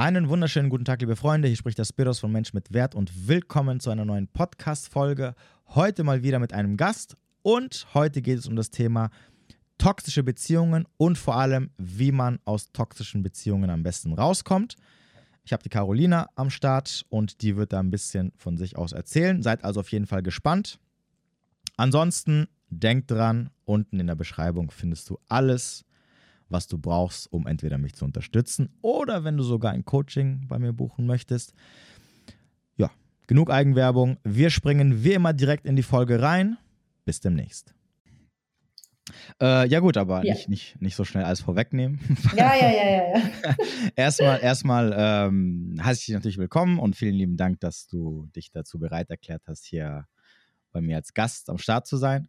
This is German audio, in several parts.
Einen wunderschönen guten Tag, liebe Freunde. Hier spricht der Spiros von Mensch mit Wert und willkommen zu einer neuen Podcast-Folge. Heute mal wieder mit einem Gast und heute geht es um das Thema toxische Beziehungen und vor allem, wie man aus toxischen Beziehungen am besten rauskommt. Ich habe die Carolina am Start und die wird da ein bisschen von sich aus erzählen. Seid also auf jeden Fall gespannt. Ansonsten denkt dran, unten in der Beschreibung findest du alles, was du brauchst, um entweder mich zu unterstützen oder wenn du sogar ein Coaching bei mir buchen möchtest. Ja, genug Eigenwerbung. Wir springen wie immer direkt in die Folge rein. Bis demnächst. Äh, ja gut, aber ja. Nicht, nicht, nicht so schnell alles vorwegnehmen. Ja, ja, ja, ja. ja. erstmal erstmal ähm, heiße ich dich natürlich willkommen und vielen lieben Dank, dass du dich dazu bereit erklärt hast, hier bei mir als Gast am Start zu sein.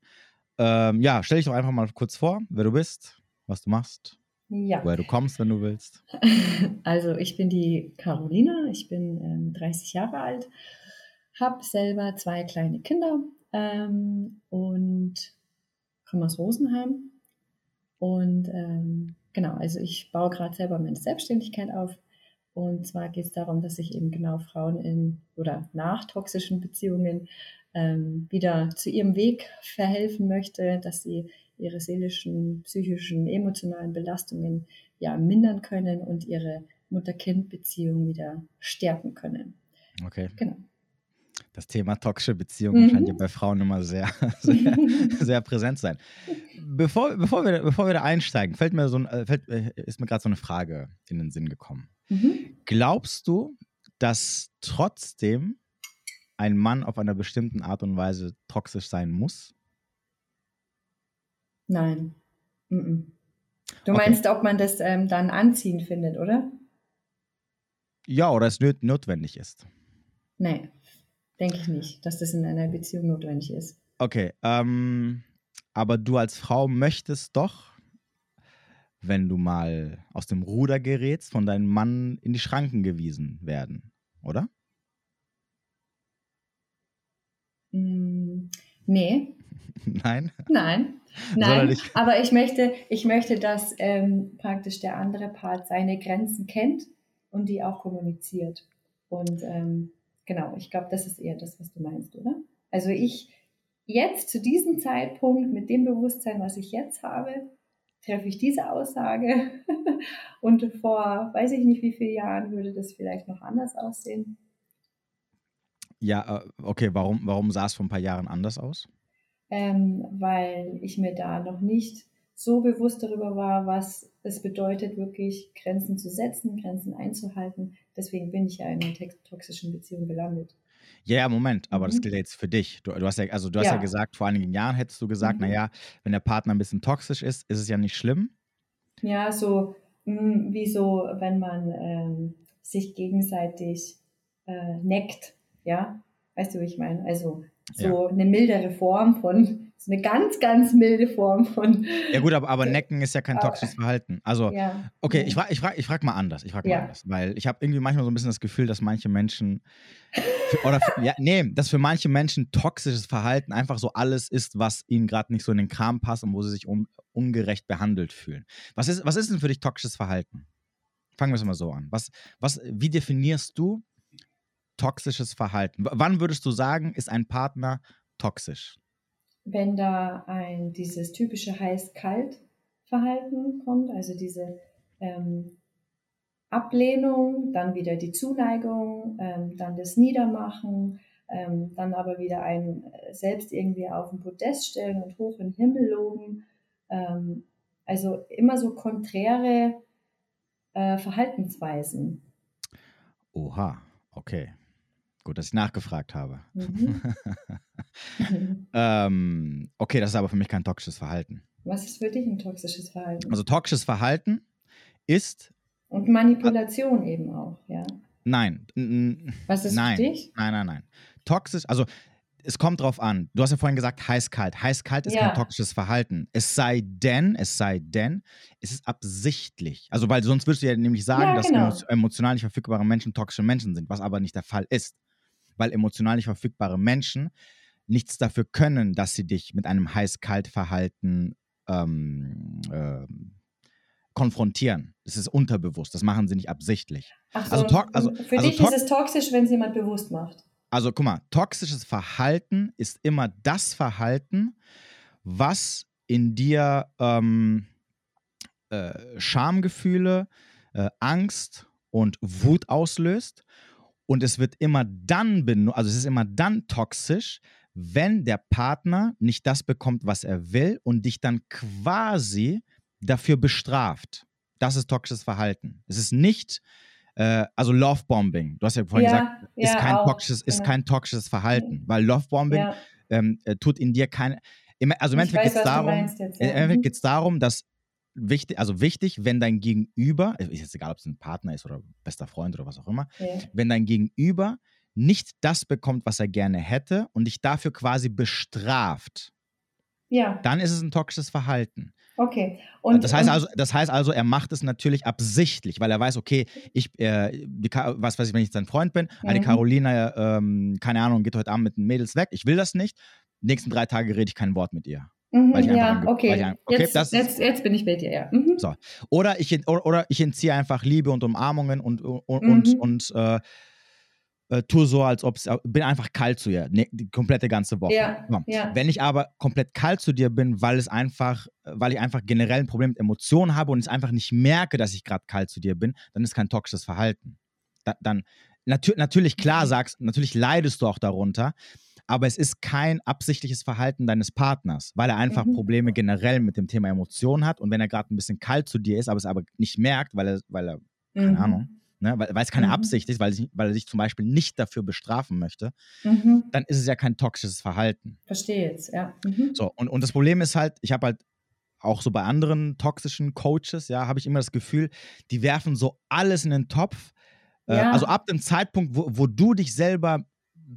Ähm, ja, stell dich doch einfach mal kurz vor, wer du bist, was du machst, ja. woher du kommst, wenn du willst. Also ich bin die Carolina, ich bin ähm, 30 Jahre alt, habe selber zwei kleine Kinder ähm, und komme aus Rosenheim. Und ähm, genau, also ich baue gerade selber meine Selbstständigkeit auf. Und zwar geht es darum, dass ich eben genau Frauen in oder nach toxischen Beziehungen ähm, wieder zu ihrem Weg verhelfen möchte, dass sie ihre seelischen, psychischen, emotionalen Belastungen ja mindern können und ihre Mutter-Kind-Beziehung wieder stärken können. Okay. Genau. Das Thema toxische Beziehungen mhm. scheint ja bei Frauen immer sehr, sehr, sehr präsent sein. Bevor, bevor, wir, bevor wir da einsteigen, fällt mir so ein, äh, fällt, äh, ist mir gerade so eine Frage in den Sinn gekommen. Mhm. Glaubst du, dass trotzdem ein Mann auf einer bestimmten Art und Weise toxisch sein muss? Nein. Du okay. meinst, ob man das ähm, dann anziehend findet, oder? Ja, oder es notwendig ist. Nee, denke ich nicht, dass das in einer Beziehung notwendig ist. Okay, ähm, aber du als Frau möchtest doch, wenn du mal aus dem Ruder gerätst, von deinem Mann in die Schranken gewiesen werden, oder? Mm, nee. Nein? Nein. Nein, aber ich möchte, ich möchte, dass ähm, praktisch der andere Part seine Grenzen kennt und die auch kommuniziert. Und ähm, genau, ich glaube, das ist eher das, was du meinst, oder? Also ich jetzt zu diesem Zeitpunkt mit dem Bewusstsein, was ich jetzt habe, treffe ich diese Aussage. und vor, weiß ich nicht wie vielen Jahren, würde das vielleicht noch anders aussehen. Ja, äh, okay, warum, warum sah es vor ein paar Jahren anders aus? Ähm, weil ich mir da noch nicht so bewusst darüber war, was es bedeutet, wirklich Grenzen zu setzen, Grenzen einzuhalten. Deswegen bin ich ja in einer toxischen Beziehung gelandet. Ja, ja, Moment, aber mhm. das gilt jetzt für dich. Du, du hast ja, also du hast ja. ja. gesagt, vor einigen Jahren hättest du gesagt, mhm. naja, wenn der Partner ein bisschen toxisch ist, ist es ja nicht schlimm. Ja, so mh, hm, wie so, wenn man ähm, sich gegenseitig äh, neckt, ja, weißt du, wie ich meine? Also so ja. eine mildere Form von, so eine ganz, ganz milde Form von. Ja, gut, aber, aber Necken ist ja kein toxisches Verhalten. Also, ja. okay, ich frage ich frag, ich frag mal anders. Ich frage mal ja. anders. Weil ich habe irgendwie manchmal so ein bisschen das Gefühl, dass manche Menschen. Für, oder, für, ja, nee, dass für manche Menschen toxisches Verhalten einfach so alles ist, was ihnen gerade nicht so in den Kram passt und wo sie sich un, ungerecht behandelt fühlen. Was ist, was ist denn für dich toxisches Verhalten? Fangen wir es mal so an. Was, was, wie definierst du toxisches Verhalten? wann würdest du sagen, ist ein Partner toxisch? Wenn da ein dieses typische heiß-kalt-Verhalten kommt, also diese ähm, Ablehnung, dann wieder die Zuneigung, ähm, dann das Niedermachen, ähm, dann aber wieder ein äh, selbst irgendwie auf den Podest stellen und hoch in den Himmel loben. Ähm, also immer so konträre äh, Verhaltensweisen. Oha, okay. Gut, dass ich nachgefragt habe. Mhm. ähm, okay, das ist aber für mich kein toxisches Verhalten. Was ist für dich ein toxisches Verhalten? Also toxisches Verhalten ist. Und Manipulation äh, eben auch, ja. Nein. Was ist nein, für dich? Nein, nein, nein. Toxisch, also es kommt drauf an. Du hast ja vorhin gesagt, heiß-kalt. Heiß-kalt ist ja. kein toxisches Verhalten. Es sei denn, es sei denn, es ist absichtlich. Also, weil sonst würdest du ja nämlich sagen, ja, genau. dass emotional nicht verfügbare Menschen toxische Menschen sind, was aber nicht der Fall ist weil emotional nicht verfügbare Menschen nichts dafür können, dass sie dich mit einem Heiß-Kalt-Verhalten ähm, äh, konfrontieren. Das ist unterbewusst. Das machen sie nicht absichtlich. Ach so, Also also- für also dich ist es toxisch, wenn es jemand bewusst macht. Also guck mal, toxisches Verhalten ist immer das Verhalten, was in dir ähm, äh, Schamgefühle, äh, Angst und Wut auslöst. Und es wird immer dann, benu- also es ist immer dann toxisch, wenn der Partner nicht das bekommt, was er will und dich dann quasi dafür bestraft. Das ist toxisches Verhalten. Es ist nicht, äh, also Lovebombing. Du hast ja vorhin gesagt, ist, ja, kein auch, toxisches, ist kein toxisches Verhalten, weil Lovebombing Ja, ähm, äh, tut in dir keine. Im, also im ich Endeffekt geht es was du darum, meinst jetzt. im Ja. Endeffekt Mhm. geht es darum, dass wichtig, also wichtig, wenn dein Gegenüber, ist jetzt egal, ob es ein Partner ist oder bester Freund oder was auch immer, Ja. wenn dein Gegenüber nicht das bekommt, was er gerne hätte und dich dafür quasi bestraft, ja, dann ist es ein toxisches Verhalten. okay. Und, das, heißt also, das heißt also, er macht es natürlich absichtlich, weil er weiß, okay, ich, äh, die, was weiß ich, wenn ich sein Freund bin, ah, Mhm. Carolina, ähm, keine Ahnung, geht heute Abend mit den Mädels weg, ich will das nicht. Die nächsten drei Tage rede ich kein Wort mit ihr. Mhm, weil ich einfach ja, weil okay. ich ein- okay, jetzt, ist- jetzt, jetzt bin ich bei dir, ja. Mhm. So. Oder ich, oder, oder ich entziehe einfach Liebe und Umarmungen und, und, und, Mhm. und äh, äh, tue so, als ob es, bin einfach kalt zu ihr, ne, die komplette ganze Woche. Ja, So. ja. Wenn ich aber komplett kalt zu dir bin, weil es einfach, weil ich einfach generell ein Problem mit Emotionen habe und es einfach nicht merke, dass ich gerade kalt zu dir bin, dann ist kein toxisches Verhalten. Da, dann natür natürlich klar sagst, natürlich leidest du auch darunter, aber es ist kein absichtliches Verhalten deines Partners, weil er einfach Mhm. Probleme generell mit dem Thema Emotionen hat und wenn er gerade ein bisschen kalt zu dir ist, aber es aber nicht merkt, weil er, weil er, keine Mhm. Ahnung, ne, weil, weil es keine Mhm. Absicht ist, weil, weil er sich zum Beispiel nicht dafür bestrafen möchte, Mhm. dann ist es ja kein toxisches Verhalten. Verstehe jetzt, ja. Mhm. So, und, und das Problem ist halt, ich habe halt auch so bei anderen toxischen Coaches, ja, habe ich immer das Gefühl, die werfen so alles in den Topf. Äh, Ja. Also ab dem Zeitpunkt, wo, wo du dich selber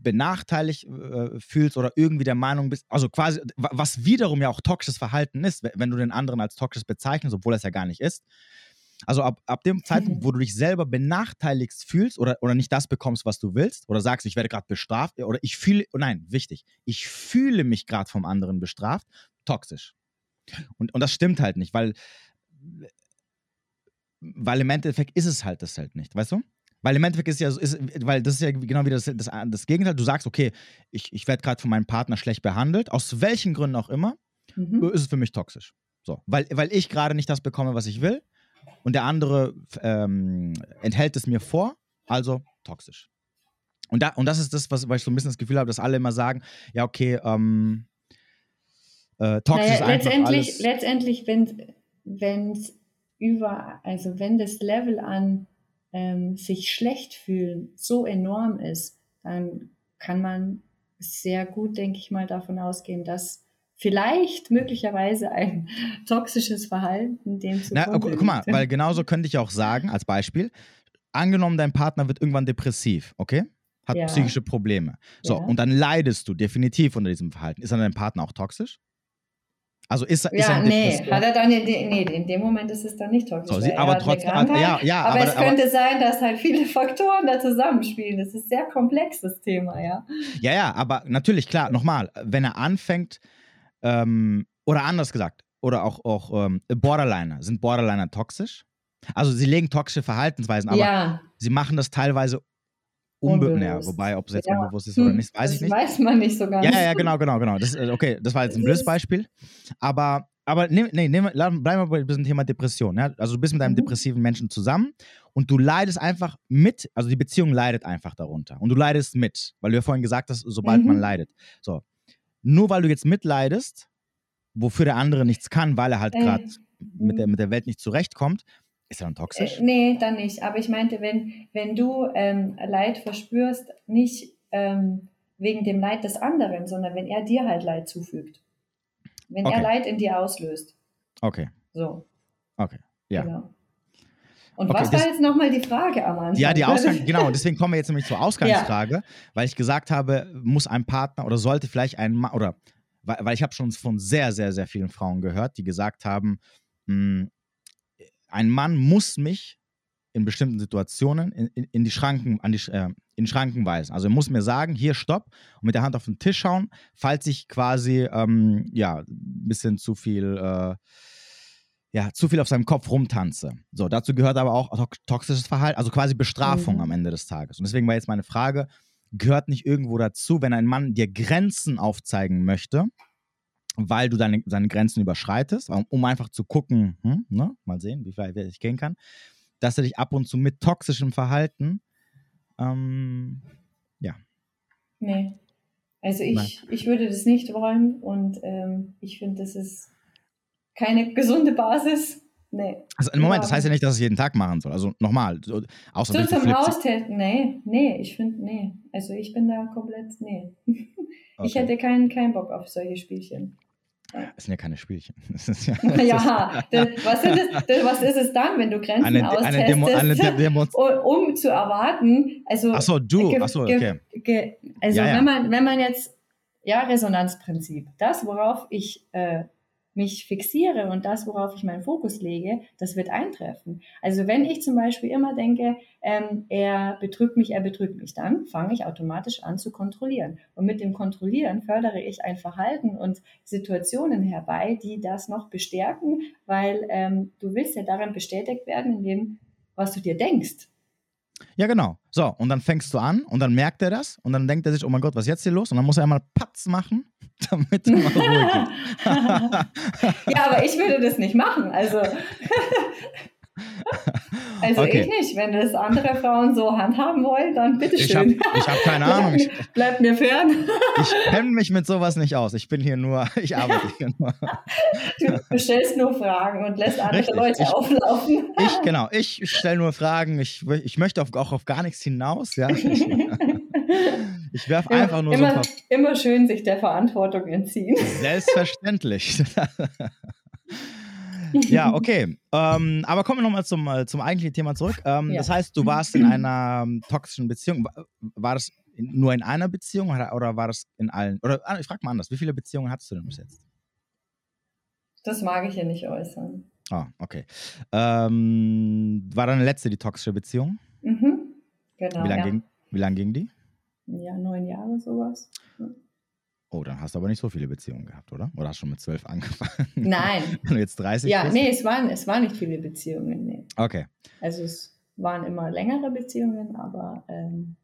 benachteiligt äh, fühlst oder irgendwie der Meinung bist, also quasi, wa- was wiederum ja auch toxisches Verhalten ist, we- wenn du den anderen als toxisch bezeichnest, obwohl er es ja gar nicht ist. Also ab, ab dem Zeitpunkt, wo du dich selber benachteiligt fühlst oder, oder nicht das bekommst, was du willst, oder sagst, ich werde gerade bestraft, oder ich fühle, oh nein, wichtig, ich fühle mich gerade vom anderen bestraft, toxisch. Und, und das stimmt halt nicht, weil, weil im Endeffekt ist es halt das halt nicht, weißt du? Weil im Endeffekt ist ja, so- ist, weil das ist ja genau wie das, das, das Gegenteil. Du sagst, okay, ich, ich werde gerade von meinem Partner schlecht behandelt, aus welchen Gründen auch immer, Mhm. ist es für mich toxisch. So, weil, weil ich gerade nicht das bekomme, was ich will und der andere ähm, enthält es mir vor, also toxisch. Und, da, und das ist das, was, was ich so ein bisschen das Gefühl habe, dass alle immer sagen, ja, okay, ähm, äh, toxisch Naja, ist einfach letztendlich, alles. letztendlich, wenn es über, also wenn das Level an ähm, sich schlecht fühlen so enorm ist, dann kann man sehr gut, denke ich mal, davon ausgehen, dass vielleicht möglicherweise ein toxisches Verhalten dem zu Na, gu- guck mal, weil genauso könnte ich auch sagen, als Beispiel, angenommen, dein Partner wird irgendwann depressiv, okay? Hat Ja. psychische Probleme. So, Ja. und dann leidest du definitiv unter diesem Verhalten. Ist dann dein Partner auch toxisch? Also ist, er- ist er Ja, in nee, hat er dann in, de, nee, in dem Moment ist es dann nicht toxisch. So, sie- er aber trotzdem- ja, ja, aber, aber- es aber- könnte sein, dass halt viele Faktoren da zusammenspielen. Das ist ein sehr komplexes Thema, ja. Ja, ja, aber natürlich, klar, nochmal, wenn er anfängt, ähm, oder anders gesagt, oder auch, auch ähm, Borderliner, sind Borderliner toxisch? Also sie legen toxische Verhaltensweisen, aber ja, sie machen das teilweise Unbewusst. naja, wobei, ob es jetzt Ja. unbewusst ist oder Hm, nicht, weiß das ich nicht. weiß man nicht so ganz. Ja, ja, ja, genau, genau, genau. Das, äh, okay, das war jetzt ein Es blödes Beispiel. Aber, aber nee, nee, nehm, bleib mal bei diesem Thema Depression. Ja? Also du bist mit einem Mhm. depressiven Menschen zusammen und du leidest einfach mit, also die Beziehung leidet einfach darunter. Und du leidest mit, weil du ja vorhin gesagt hast, sobald Mhm. man leidet. So. Nur weil du jetzt mitleidest, wofür der andere nichts kann, weil er halt Äh, gerade mit, der, mit der Welt nicht zurechtkommt, ist er dann toxisch? Äh, nee, dann nicht. Aber ich meinte, wenn, wenn du ähm, Leid verspürst, nicht ähm, wegen dem Leid des anderen, sondern wenn er dir halt Leid zufügt. Wenn Okay. er Leid in dir auslöst. Okay, So. okay. Ja. Genau. Und Okay, was war jetzt nochmal die Frage am Anfang? Ja, die Ausgang, genau, deswegen kommen wir jetzt nämlich zur Ausgangsfrage, weil ich gesagt habe, muss ein Partner oder sollte vielleicht ein Mann, oder weil, weil ich habe schon von sehr, sehr, sehr vielen Frauen gehört, die gesagt haben, mh, ein Mann muss mich in bestimmten Situationen in, in, in die Schranken, an die, äh, in Schranken weisen. Also er muss mir sagen, hier stopp und mit der Hand auf den Tisch schauen, falls ich quasi ähm, ja ein bisschen zu viel äh, ja, zu viel auf seinem Kopf rumtanze. So, dazu gehört aber auch toxisches Verhalten, also quasi Bestrafung mhm. am Ende des Tages. Und deswegen war jetzt meine Frage, gehört nicht irgendwo dazu, wenn ein Mann dir Grenzen aufzeigen möchte, weil du deine, seine Grenzen überschreitest, um einfach zu gucken, hm, ne, mal sehen, wie weit ich gehen kann, dass er dich ab und zu mit toxischem Verhalten, ähm, ja. Nee. Also ich, ich würde das nicht wollen und ähm, ich finde, das ist keine gesunde Basis. Nee. Also im Moment, das heißt ja nicht, dass es jeden Tag machen soll. Also nochmal. So, außer so zum Austesten, nee, nee, ich finde, nee. Also ich bin da komplett, nee. Okay. Ich hätte keinen, keinen Bock auf solche Spielchen. Das sind ja keine Spielchen. ja, ja das, was, ist es, was ist es dann, wenn du Grenzen eine, austestest, eine Demo, eine Demo um zu erwarten? Also, Achso, du, achso, okay. also ja, ja. Wenn, man, wenn man jetzt, ja, Resonanzprinzip, das, worauf ich äh, mich fixiere und das, worauf ich meinen Fokus lege, das wird eintreffen. Also wenn ich zum Beispiel immer denke, ähm, er betrügt mich, er betrügt mich, dann fange ich automatisch an zu kontrollieren. Und mit dem Kontrollieren fördere ich ein Verhalten und Situationen herbei, die das noch bestärken, weil ähm, du willst ja daran bestätigt werden, in dem, was du dir denkst. Ja, genau. So, und dann fängst du an und dann merkt er das und dann denkt er sich, oh mein Gott, was ist jetzt hier los? Und dann muss er einmal Patz machen, damit er mal ruhig ja, aber ich würde das nicht machen. Also, also okay. ich nicht. Wenn das andere Frauen so handhaben wollen, dann bitteschön. Ich habe hab keine Ahnung. Bleibt mir fern. ich kenne mich mit sowas nicht aus. Ich bin hier nur, ich arbeite hier nur. Du stellst nur Fragen und lässt andere Richtig. Leute ich, auflaufen. Ich, genau, ich stelle nur Fragen. Ich, ich möchte auf, auch auf gar nichts hinaus. Ja. Ich, werfe einfach nur immer, so. Immer schön sich der Verantwortung entziehen. Selbstverständlich. ja, okay. Ähm, aber kommen wir nochmal zum, äh, zum eigentlichen Thema zurück. Ähm, ja. Das heißt, du warst in einer ähm, toxischen Beziehung. War das nur in einer Beziehung oder, oder war das in allen? Oder ah, ich frage mal anders, wie viele Beziehungen hattest du denn bis jetzt? Das mag ich hier nicht äußern. Ah, okay. Ähm, war deine letzte die toxische Beziehung? Mhm, genau. Wie lange ja. ging, lang ging die? Ja, neun Jahre sowas. Oh, dann hast du aber nicht so viele Beziehungen gehabt, oder? Oder hast du schon mit zwölf angefangen? Nein. Du jetzt 30 Ja, bist? nee, es waren, es waren nicht viele Beziehungen, nee. Okay. Also es waren immer längere Beziehungen, aber ähm,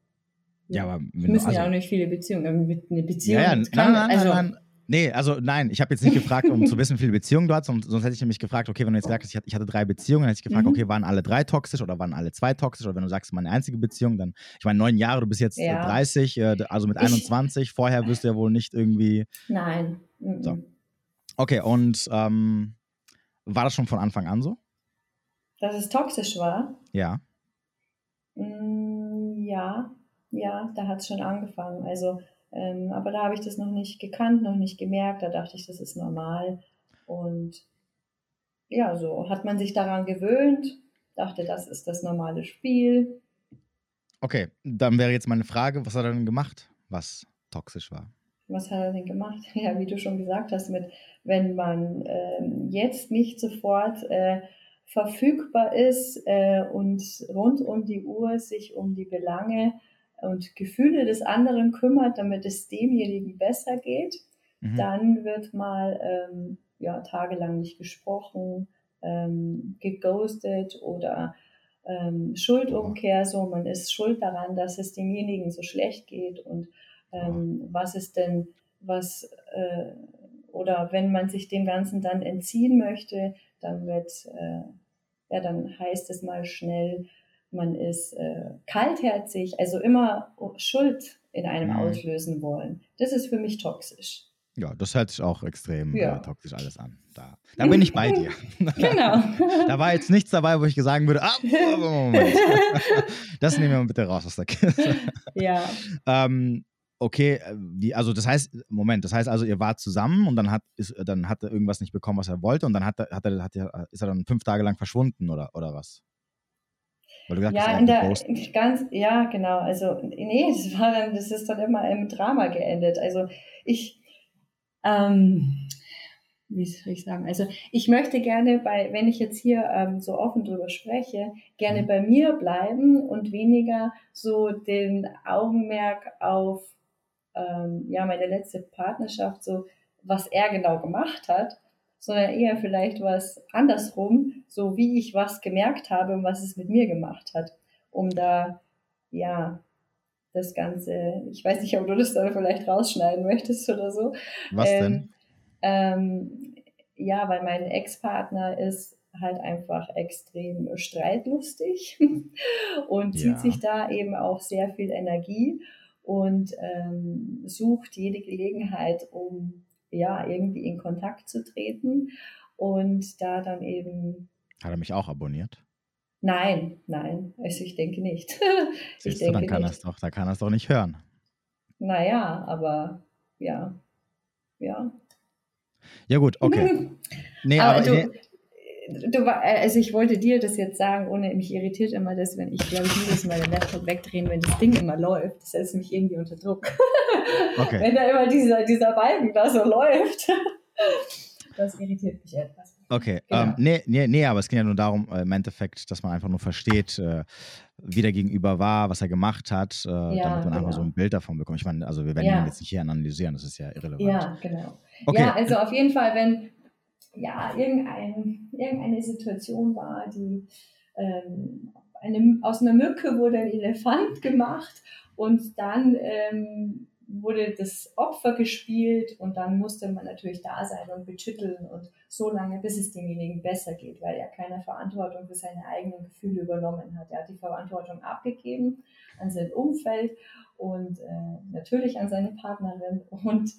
ja, aber müssen also, ja auch nicht viele Beziehungen. Mit eine Beziehung ja, ja, kann, nein, nein, also, nein, nein, Nee, also nein, ich habe jetzt nicht gefragt, um zu wissen, wie viele Beziehungen du hast, sonst hätte ich nämlich gefragt, okay, wenn du jetzt sagst, ich hatte drei Beziehungen, dann hätte ich gefragt, mhm. okay, waren alle drei toxisch oder waren alle zwei toxisch? Oder wenn du sagst, meine einzige Beziehung, dann, ich meine, neun Jahre, du bist jetzt ja. 30, äh, also mit 21, ich, vorher wirst du ja wohl nicht irgendwie. Nein. So. Okay, und ähm, war das schon von Anfang an so? Dass es toxisch war? Ja. Mm, ja, ja, da hat es schon angefangen. Also ähm, aber da habe ich das noch nicht gekannt, noch nicht gemerkt. Da dachte ich, das ist normal. Und ja, so hat man sich daran gewöhnt, dachte, das ist das normale Spiel. Okay, dann wäre jetzt meine Frage, was hat er denn gemacht, was toxisch war? Was hat er denn gemacht? Ja, wie du schon gesagt hast, mit wenn man ähm, jetzt nicht sofort äh, verfügbar ist äh, und rund um die Uhr sich um die Belange und Gefühle des anderen kümmert, damit es demjenigen besser geht, mhm. dann wird mal ähm, ja, tagelang nicht gesprochen, ähm, geghostet oder ähm, Schuldumkehr, so man ist schuld daran, dass es demjenigen so schlecht geht und ähm, was ist denn, was, äh, oder wenn man sich dem Ganzen dann entziehen möchte, dann wird, äh, ja, dann heißt es mal schnell, man ist äh, kaltherzig, also immer Schuld in einem mhm. auslösen wollen. Das ist für mich toxisch. Ja, das hört sich auch extrem ja. äh, toxisch alles an. Da, da bin ich bei dir. genau. da war jetzt nichts dabei, wo ich sagen würde, ah, Moment. das nehmen wir mal bitte raus aus der Kiste. ja. Ähm, okay, äh, wie, also das heißt, Moment, das heißt also, ihr wart zusammen und dann hat, ist, dann hat er irgendwas nicht bekommen, was er wollte und dann hat er, hat er, hat er, ist er dann fünf Tage lang verschwunden oder, oder was? Weil du gesagt ja, in der ganz, ja, genau. Also, nee, das war dann, das ist dann immer im Drama geendet. Also ich, ähm, wie soll ich sagen? Also ich möchte gerne bei, wenn ich jetzt hier ähm, so offen drüber spreche, gerne mhm. bei mir bleiben und weniger so den Augenmerk auf ähm, ja meine letzte Partnerschaft, so was er genau gemacht hat, sondern eher vielleicht was andersrum, so wie ich was gemerkt habe und was es mit mir gemacht hat, um da, ja, das Ganze, ich weiß nicht, ob du das dann vielleicht rausschneiden möchtest oder so. Was denn? Ähm, ähm, ja, weil mein Ex-Partner ist halt einfach extrem streitlustig und zieht ja. sich da eben auch sehr viel Energie und ähm, sucht jede Gelegenheit, um ja irgendwie in Kontakt zu treten und da dann eben. Hat er mich auch abonniert? Nein, nein, also ich denke nicht. Siehst ich denke du, dann kann nicht. doch, da kann er es doch nicht hören. Naja, aber ja, ja. Ja gut, okay. nee, aber, aber du, du, also ich wollte dir das jetzt sagen, ohne mich irritiert immer das, wenn ich, glaube ich, jedes Mal den Laptop wegdrehen, wenn das Ding immer läuft. Das setzt mich irgendwie unter Druck. Okay. wenn da immer dieser, dieser Balken da so läuft. das irritiert mich etwas. Okay, genau. ähm, nee, nee, nee, aber es ging ja nur darum, äh, im Endeffekt, dass man einfach nur versteht, äh, wie der Gegenüber war, was er gemacht hat, äh, ja, damit man genau. einfach so ein Bild davon bekommt. Ich meine, also wir werden ja. ihn jetzt nicht hier analysieren, das ist ja irrelevant. Ja, genau. Okay. Ja, also auf jeden Fall, wenn ja irgendein, irgendeine Situation war, die ähm, eine, aus einer Mücke wurde ein Elefant gemacht und dann ähm, wurde das Opfer gespielt und dann musste man natürlich da sein und betütteln und so lange, bis es demjenigen besser geht, weil er keine Verantwortung für seine eigenen Gefühle übernommen hat. Er hat die Verantwortung abgegeben an sein Umfeld und äh, natürlich an seine Partnerin und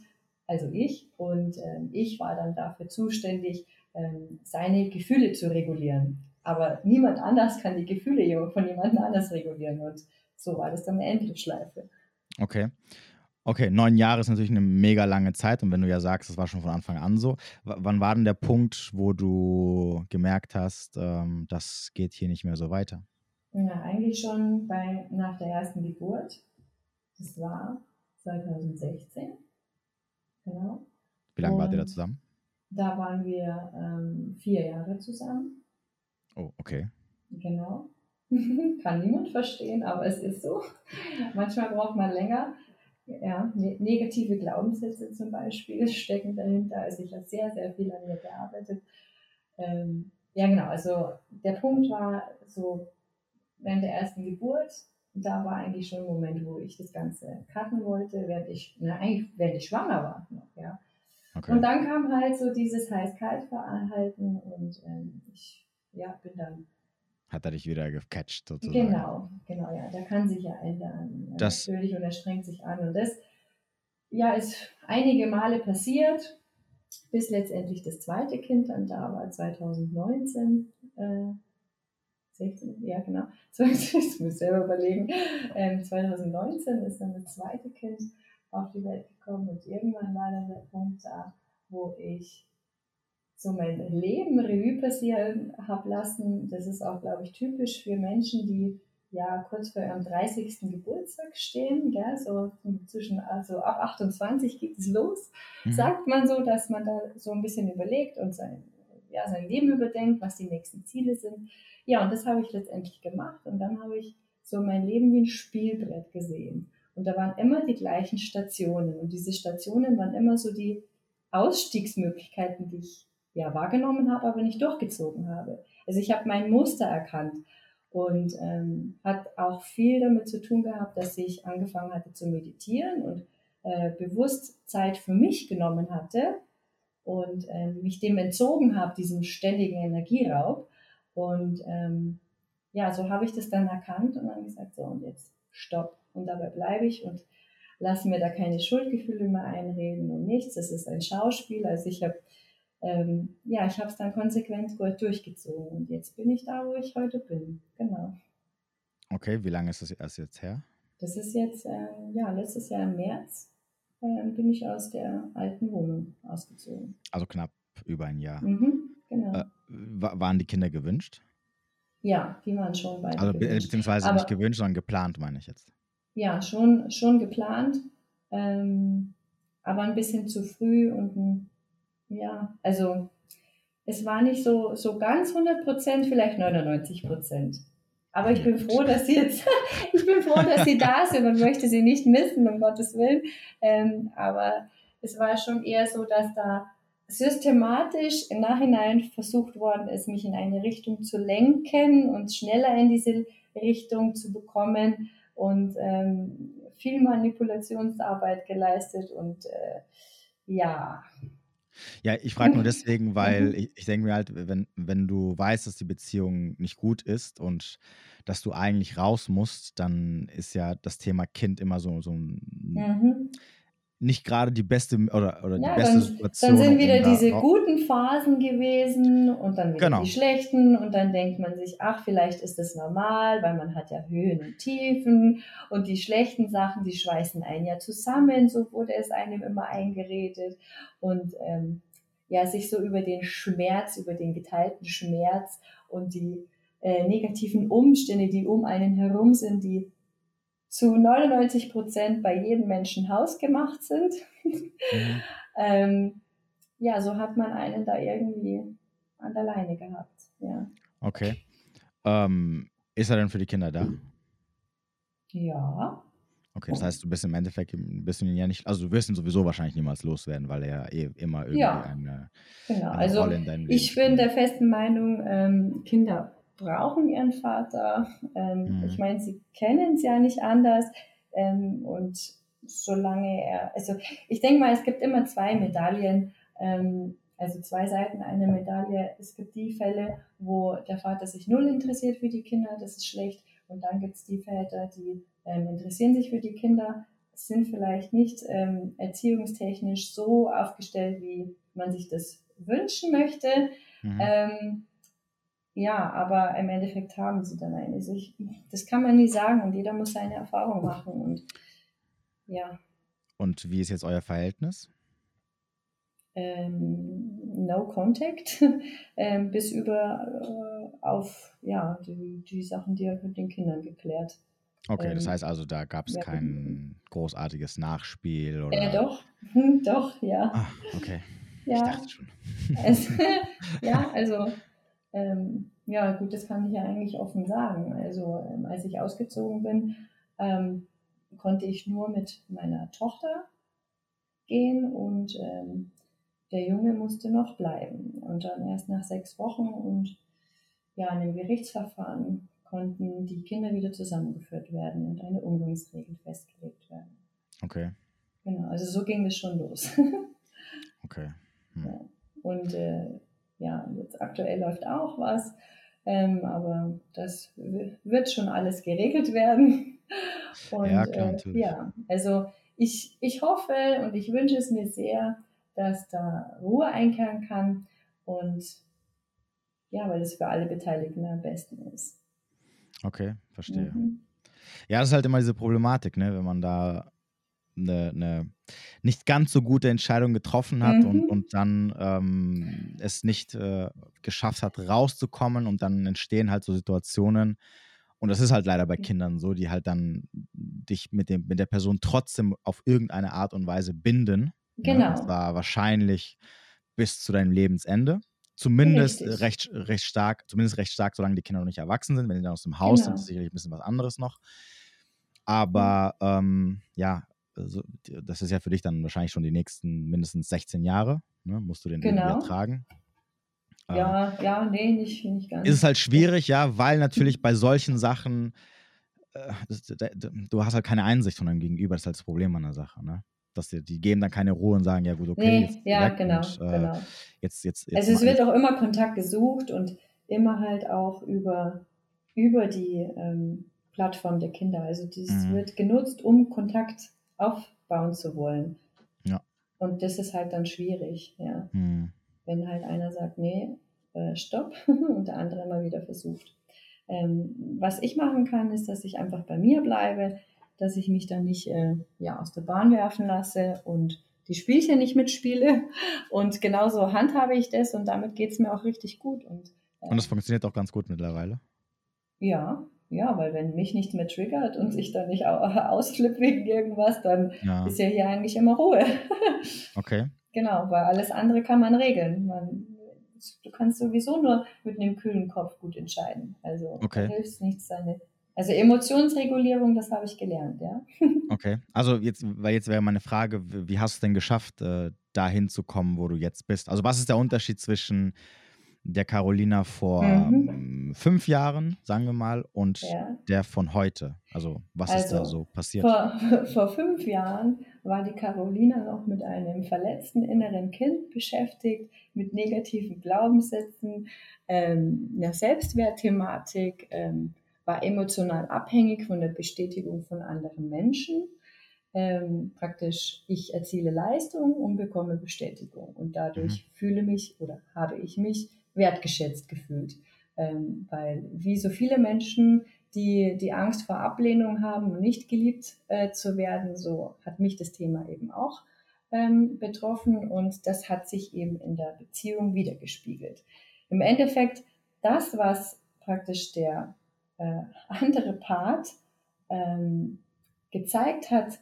also ich und äh, ich war dann dafür zuständig, äh, seine Gefühle zu regulieren. Aber niemand anders kann die Gefühle von jemand anders regulieren und so war das dann eine Endlosschleife. Okay. Okay, neun Jahre ist natürlich eine mega lange Zeit und wenn du ja sagst, das war schon von Anfang an so, w wann war denn der Punkt, wo du gemerkt hast, ähm, das geht hier nicht mehr so weiter? Ja, eigentlich schon bei, nach der ersten Geburt. Das war 2016. Genau. Wie lange wart ihr da zusammen? Da waren wir ähm, vier Jahre zusammen. Oh, okay. Genau. Kann niemand verstehen, aber es ist so. Manchmal braucht man länger ja, ne negative Glaubenssätze zum Beispiel stecken dahinter. Also ich habe sehr, sehr viel an mir gearbeitet. Ähm, ja, genau. Also der Punkt war so während der ersten Geburt, da war eigentlich schon ein Moment, wo ich das Ganze cutten wollte, während ich, na, eigentlich, während ich schwanger war noch, ja. Okay. Und dann kam halt so dieses Heiß-Kalt-Verhalten und ähm, ich ja, bin dann hat er dich wieder gecatcht sozusagen. Genau, genau, ja. Da kann sich ja ändern. Äh, das, natürlich und er strengt sich an. Und das ja, ist einige Male passiert, bis letztendlich das zweite Kind dann da war, 2019. Äh, 16, ja genau, ich muss mir selber überlegen, ähm, 2019 ist dann das zweite Kind auf die Welt gekommen und irgendwann war dann der Punkt da, wo ich so mein Leben Revue passieren habe lassen. Das ist auch, glaube ich, typisch für Menschen, die ja kurz vor ihrem 30. Geburtstag stehen, gell? so zwischen, also ab 28 geht es los, mhm. sagt man so, dass man da so ein bisschen überlegt und sein, ja, sein Leben überdenkt, was die nächsten Ziele sind. Ja, und das habe ich letztendlich gemacht und dann habe ich so mein Leben wie ein Spielbrett gesehen. Und da waren immer die gleichen Stationen und diese Stationen waren immer so die Ausstiegsmöglichkeiten, die ich ja wahrgenommen habe, aber nicht durchgezogen habe. Also ich habe mein Muster erkannt und ähm, hat auch viel damit zu tun gehabt, dass ich angefangen hatte zu meditieren und äh, bewusst Zeit für mich genommen hatte und äh, mich dem entzogen habe, diesem ständigen Energieraub. Und ähm, ja, so habe ich das dann erkannt und dann gesagt, so und jetzt stopp. Und dabei bleibe ich und lasse mir da keine Schuldgefühle mehr einreden und nichts. Das ist ein Schauspiel. Also ich habe ähm, ja, ich habe es dann konsequent durchgezogen und jetzt bin ich da, wo ich heute bin. Genau. Okay, wie lange ist das erst jetzt her? Das ist jetzt, äh, ja, letztes Jahr im März äh, bin ich aus der alten Wohnung ausgezogen. Also knapp über ein Jahr. Mhm, genau. Äh, waren die Kinder gewünscht? Ja, die waren schon beide Also gewünscht. beziehungsweise Aber, nicht gewünscht, sondern geplant, meine ich jetzt. Ja, schon, schon geplant, ähm, aber ein bisschen zu früh und ein ja, also es war nicht so, so ganz 100 Prozent, vielleicht 99 Prozent. Aber ich bin froh, dass sie jetzt, ich bin froh, dass sie da sind und möchte sie nicht missen, um Gottes Willen. Ähm, aber es war schon eher so, dass da systematisch im Nachhinein versucht worden ist, mich in eine Richtung zu lenken und schneller in diese Richtung zu bekommen und ähm, viel Manipulationsarbeit geleistet und äh, ja. Ja, ich frage nur deswegen, weil mhm. ich, ich denke mir halt, wenn, wenn du weißt, dass die Beziehung nicht gut ist und dass du eigentlich raus musst, dann ist ja das Thema Kind immer so, so ein mhm nicht gerade die beste oder, oder ja, die beste dann, Situation. Dann sind wieder diese guten Phasen gewesen und dann wieder genau. die schlechten und dann denkt man sich, ach, vielleicht ist das normal, weil man hat ja Höhen und Tiefen und die schlechten Sachen, die schweißen einen ja zusammen, so wurde es einem immer eingeredet und ähm, ja, sich so über den Schmerz, über den geteilten Schmerz und die äh, negativen Umstände, die um einen herum sind, die zu 99 Prozent bei jedem Menschen hausgemacht sind. Mhm. ähm, ja, so hat man einen da irgendwie an der Leine gehabt. Ja. Okay. Ähm, ist er denn für die Kinder da? Ja. Okay, das heißt, du bist im Endeffekt ein bisschen ja nicht, also du wirst ihn sowieso wahrscheinlich niemals loswerden, weil er eh immer irgendwie ja, eine, genau. eine also Rolle in deinem Leben Ich bin der festen Meinung, ähm, Kinder brauchen ihren Vater. Ähm, mhm. Ich meine, sie kennen es ja nicht anders. Ähm, und solange er, also ich denke mal, es gibt immer zwei Medaillen, ähm, also zwei Seiten einer Medaille. Es gibt die Fälle, wo der Vater sich null interessiert für die Kinder, das ist schlecht. Und dann gibt es die Väter, die ähm, interessieren sich für die Kinder, sind vielleicht nicht ähm, erziehungstechnisch so aufgestellt, wie man sich das wünschen möchte. Mhm. Ja, aber im Endeffekt haben sie dann eine. Also ich, das kann man nie sagen und jeder muss seine Erfahrung machen und ja. Und wie ist jetzt euer Verhältnis? Ähm, no Contact, ähm, bis über äh, auf ja, die, die Sachen, die er mit den Kindern geklärt. Okay, ähm, das heißt also, da gab es ja, kein großartiges Nachspiel oder? Äh, doch, doch, ja. Ah, okay. Ja. Ich dachte schon. Also, ja, also ähm, ja, gut, das kann ich ja eigentlich offen sagen. Also ähm, als ich ausgezogen bin, ähm, konnte ich nur mit meiner Tochter gehen und ähm, der Junge musste noch bleiben. Und dann erst nach sechs Wochen und ja, in dem Gerichtsverfahren konnten die Kinder wieder zusammengeführt werden und eine Umgangsregel festgelegt werden. Okay. Genau, also so ging es schon los. okay. Hm. Ja. Und äh, ja, jetzt aktuell läuft auch was, ähm, aber das wird schon alles geregelt werden. Und ja, klar, äh, ja, also ich, ich hoffe und ich wünsche es mir sehr, dass da Ruhe einkehren kann und ja, weil es für alle Beteiligten am besten ist. Okay, verstehe. Mhm. Ja, das ist halt immer diese Problematik, ne? wenn man da eine, eine nicht ganz so gute Entscheidung getroffen hat mhm. und, und dann ähm, es nicht äh, geschafft hat, rauszukommen und dann entstehen halt so Situationen. Und das ist halt leider bei Kindern so, die halt dann dich mit, dem, mit der Person trotzdem auf irgendeine Art und Weise binden. Ne? Genau. Ja, das war wahrscheinlich bis zu deinem Lebensende. Zumindest recht, recht stark, zumindest recht stark, solange die Kinder noch nicht erwachsen sind. Wenn sie dann aus dem Haus genau. sind, ist sicherlich ein bisschen was anderes noch. Aber ähm, ja, also, das ist ja für dich dann wahrscheinlich schon die nächsten mindestens 16 Jahre, ne? musst du den genau. ertragen. Ja, äh, ja, nee, nicht, nicht ganz. Ist es halt schwierig, ja, weil natürlich bei solchen Sachen, äh, du hast halt keine Einsicht von deinem Gegenüber, das ist halt das Problem an der Sache, ne? Dass die, die geben dann keine Ruhe und sagen, ja gut, okay. Nee, ja, genau, und, äh, genau. Jetzt, jetzt, jetzt also es wird auch immer Kontakt gesucht und immer halt auch über, über die ähm, Plattform der Kinder. Also das mhm. wird genutzt, um Kontakt aufbauen zu wollen. Ja. Und das ist halt dann schwierig, ja. Hm. Wenn halt einer sagt, nee, äh, stopp, und der andere immer wieder versucht. Ähm, was ich machen kann, ist, dass ich einfach bei mir bleibe, dass ich mich dann nicht äh, ja, aus der Bahn werfen lasse und die Spielchen nicht mitspiele. Und genauso handhabe ich das und damit geht es mir auch richtig gut. Und, äh, und das funktioniert auch ganz gut mittlerweile. Ja, ja, weil wenn mich nichts mehr triggert und ich dann nicht ausflippe wegen irgendwas, dann ja. ist ja hier eigentlich immer Ruhe. okay. Genau, weil alles andere kann man regeln. Man, du kannst sowieso nur mit einem kühlen Kopf gut entscheiden. Also okay. da hilft nichts, seine Also Emotionsregulierung, das habe ich gelernt, ja. Okay, also jetzt, weil jetzt wäre meine Frage, wie hast du es denn geschafft, äh, dahin zu kommen, wo du jetzt bist? Also was ist der Unterschied zwischen der Carolina vor mhm. fünf Jahren, sagen wir mal, und ja. der von heute? Also was also, ist da also, so passiert? Vor, vor fünf Jahren war die Carolina noch mit einem verletzten inneren Kind beschäftigt, mit negativen Glaubenssätzen, ähm, einer Selbstwertthematik, ähm, war emotional abhängig von der Bestätigung von anderen Menschen. Ähm, praktisch, ich erziele Leistung und bekomme Bestätigung. Und dadurch mhm. fühle mich oder habe ich mich wertgeschätzt gefühlt. Ähm, weil wie so viele Menschen, die die Angst vor Ablehnung haben und nicht geliebt äh, zu werden, so hat mich das Thema eben auch ähm, betroffen und das hat sich eben in der Beziehung wiedergespiegelt. Im Endeffekt, das, was praktisch der äh, andere Part ähm, gezeigt hat,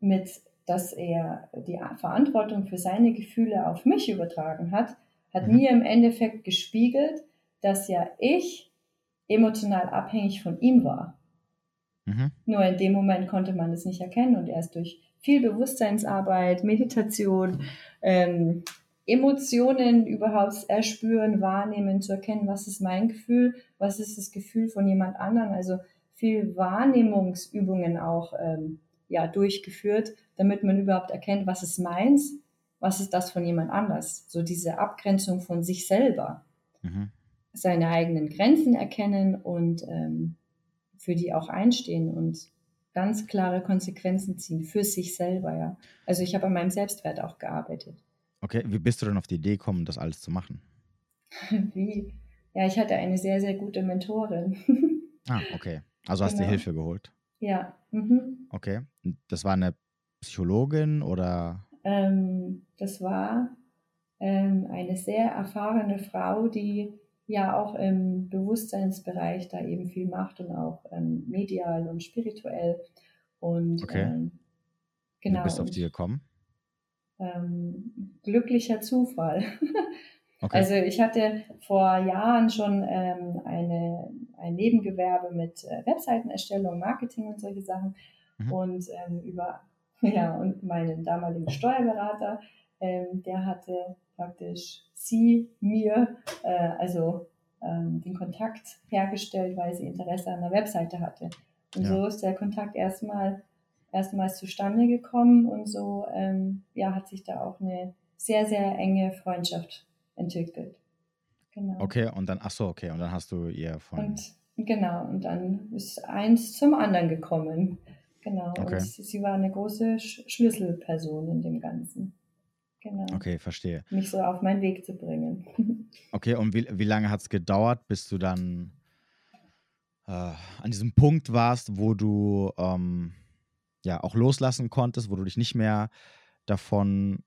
mit, dass er die Verantwortung für seine Gefühle auf mich übertragen hat, hat mhm. mir im Endeffekt gespiegelt, dass ja ich emotional abhängig von ihm war. Mhm. Nur in dem Moment konnte man das nicht erkennen und erst durch viel Bewusstseinsarbeit, Meditation, ähm, Emotionen überhaupt erspüren, wahrnehmen, zu erkennen, was ist mein Gefühl, was ist das Gefühl von jemand anderem. Also viel Wahrnehmungsübungen auch ähm, ja, durchgeführt, damit man überhaupt erkennt, was ist meins, was ist das von jemand anders. So diese Abgrenzung von sich selber. Mhm. Seine eigenen Grenzen erkennen und ähm, für die auch einstehen und ganz klare Konsequenzen ziehen für sich selber, ja. Also ich habe an meinem Selbstwert auch gearbeitet. Okay, wie bist du denn auf die Idee gekommen, das alles zu machen? Wie? Ja, ich hatte eine sehr, sehr gute Mentorin. ah, okay. Also hast du genau. Hilfe geholt? Ja. Mhm. Okay. Das war eine Psychologin oder? Ähm, das war ähm, eine sehr erfahrene Frau, die ja auch im Bewusstseinsbereich da eben viel macht und auch ähm, medial und spirituell. Und okay. Ähm, genau. Wie bist du auf die gekommen? ähm, glücklicher Zufall. Okay. Also ich hatte vor Jahren schon ähm, eine, ein Nebengewerbe mit äh, Webseitenerstellung, Marketing und solche Sachen. Mhm. Und ähm, über ja, und meinen damaligen Steuerberater, ähm, der hatte praktisch sie mir, äh, also ähm, den Kontakt hergestellt, weil sie Interesse an der Webseite hatte. Und ja. so ist der Kontakt erstmal erstmals zustande gekommen und so ähm, ja, hat sich da auch eine sehr, sehr enge Freundschaft entwickelt. Genau. Okay, und dann, ach so, okay, und dann hast du ihr von. Und, genau, und dann ist eins zum anderen gekommen. Genau, okay. und sie war eine große Sch Schlüsselperson in dem Ganzen. Genau. Okay, verstehe. Mich so auf meinen Weg zu bringen. Okay, und wie, wie lange hat es gedauert, bis du dann äh, an diesem Punkt warst, wo du ähm, ja auch loslassen konntest, wo du dich nicht mehr davon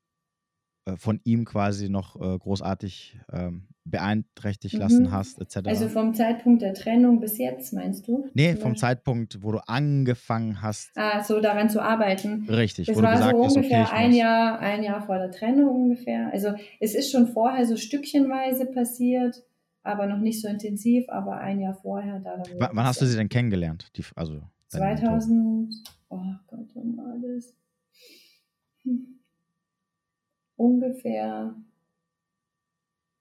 von ihm quasi noch äh, großartig ähm, beeinträchtigt mhm. lassen hast, etc. Also vom Zeitpunkt der Trennung bis jetzt, meinst du? Nee, vom Zeitpunkt, wo du angefangen hast. Ah, so daran zu arbeiten. Richtig, das wo war du gesagt so hast, ungefähr okay, ein Jahr, ein Jahr vor der Trennung ungefähr. Also es ist schon vorher so stückchenweise passiert, aber noch nicht so intensiv, aber ein Jahr vorher. Da wann, wann hast du sie denn kennengelernt? Die, also 2000, oh Gott, wann war das? Hm. Ungefähr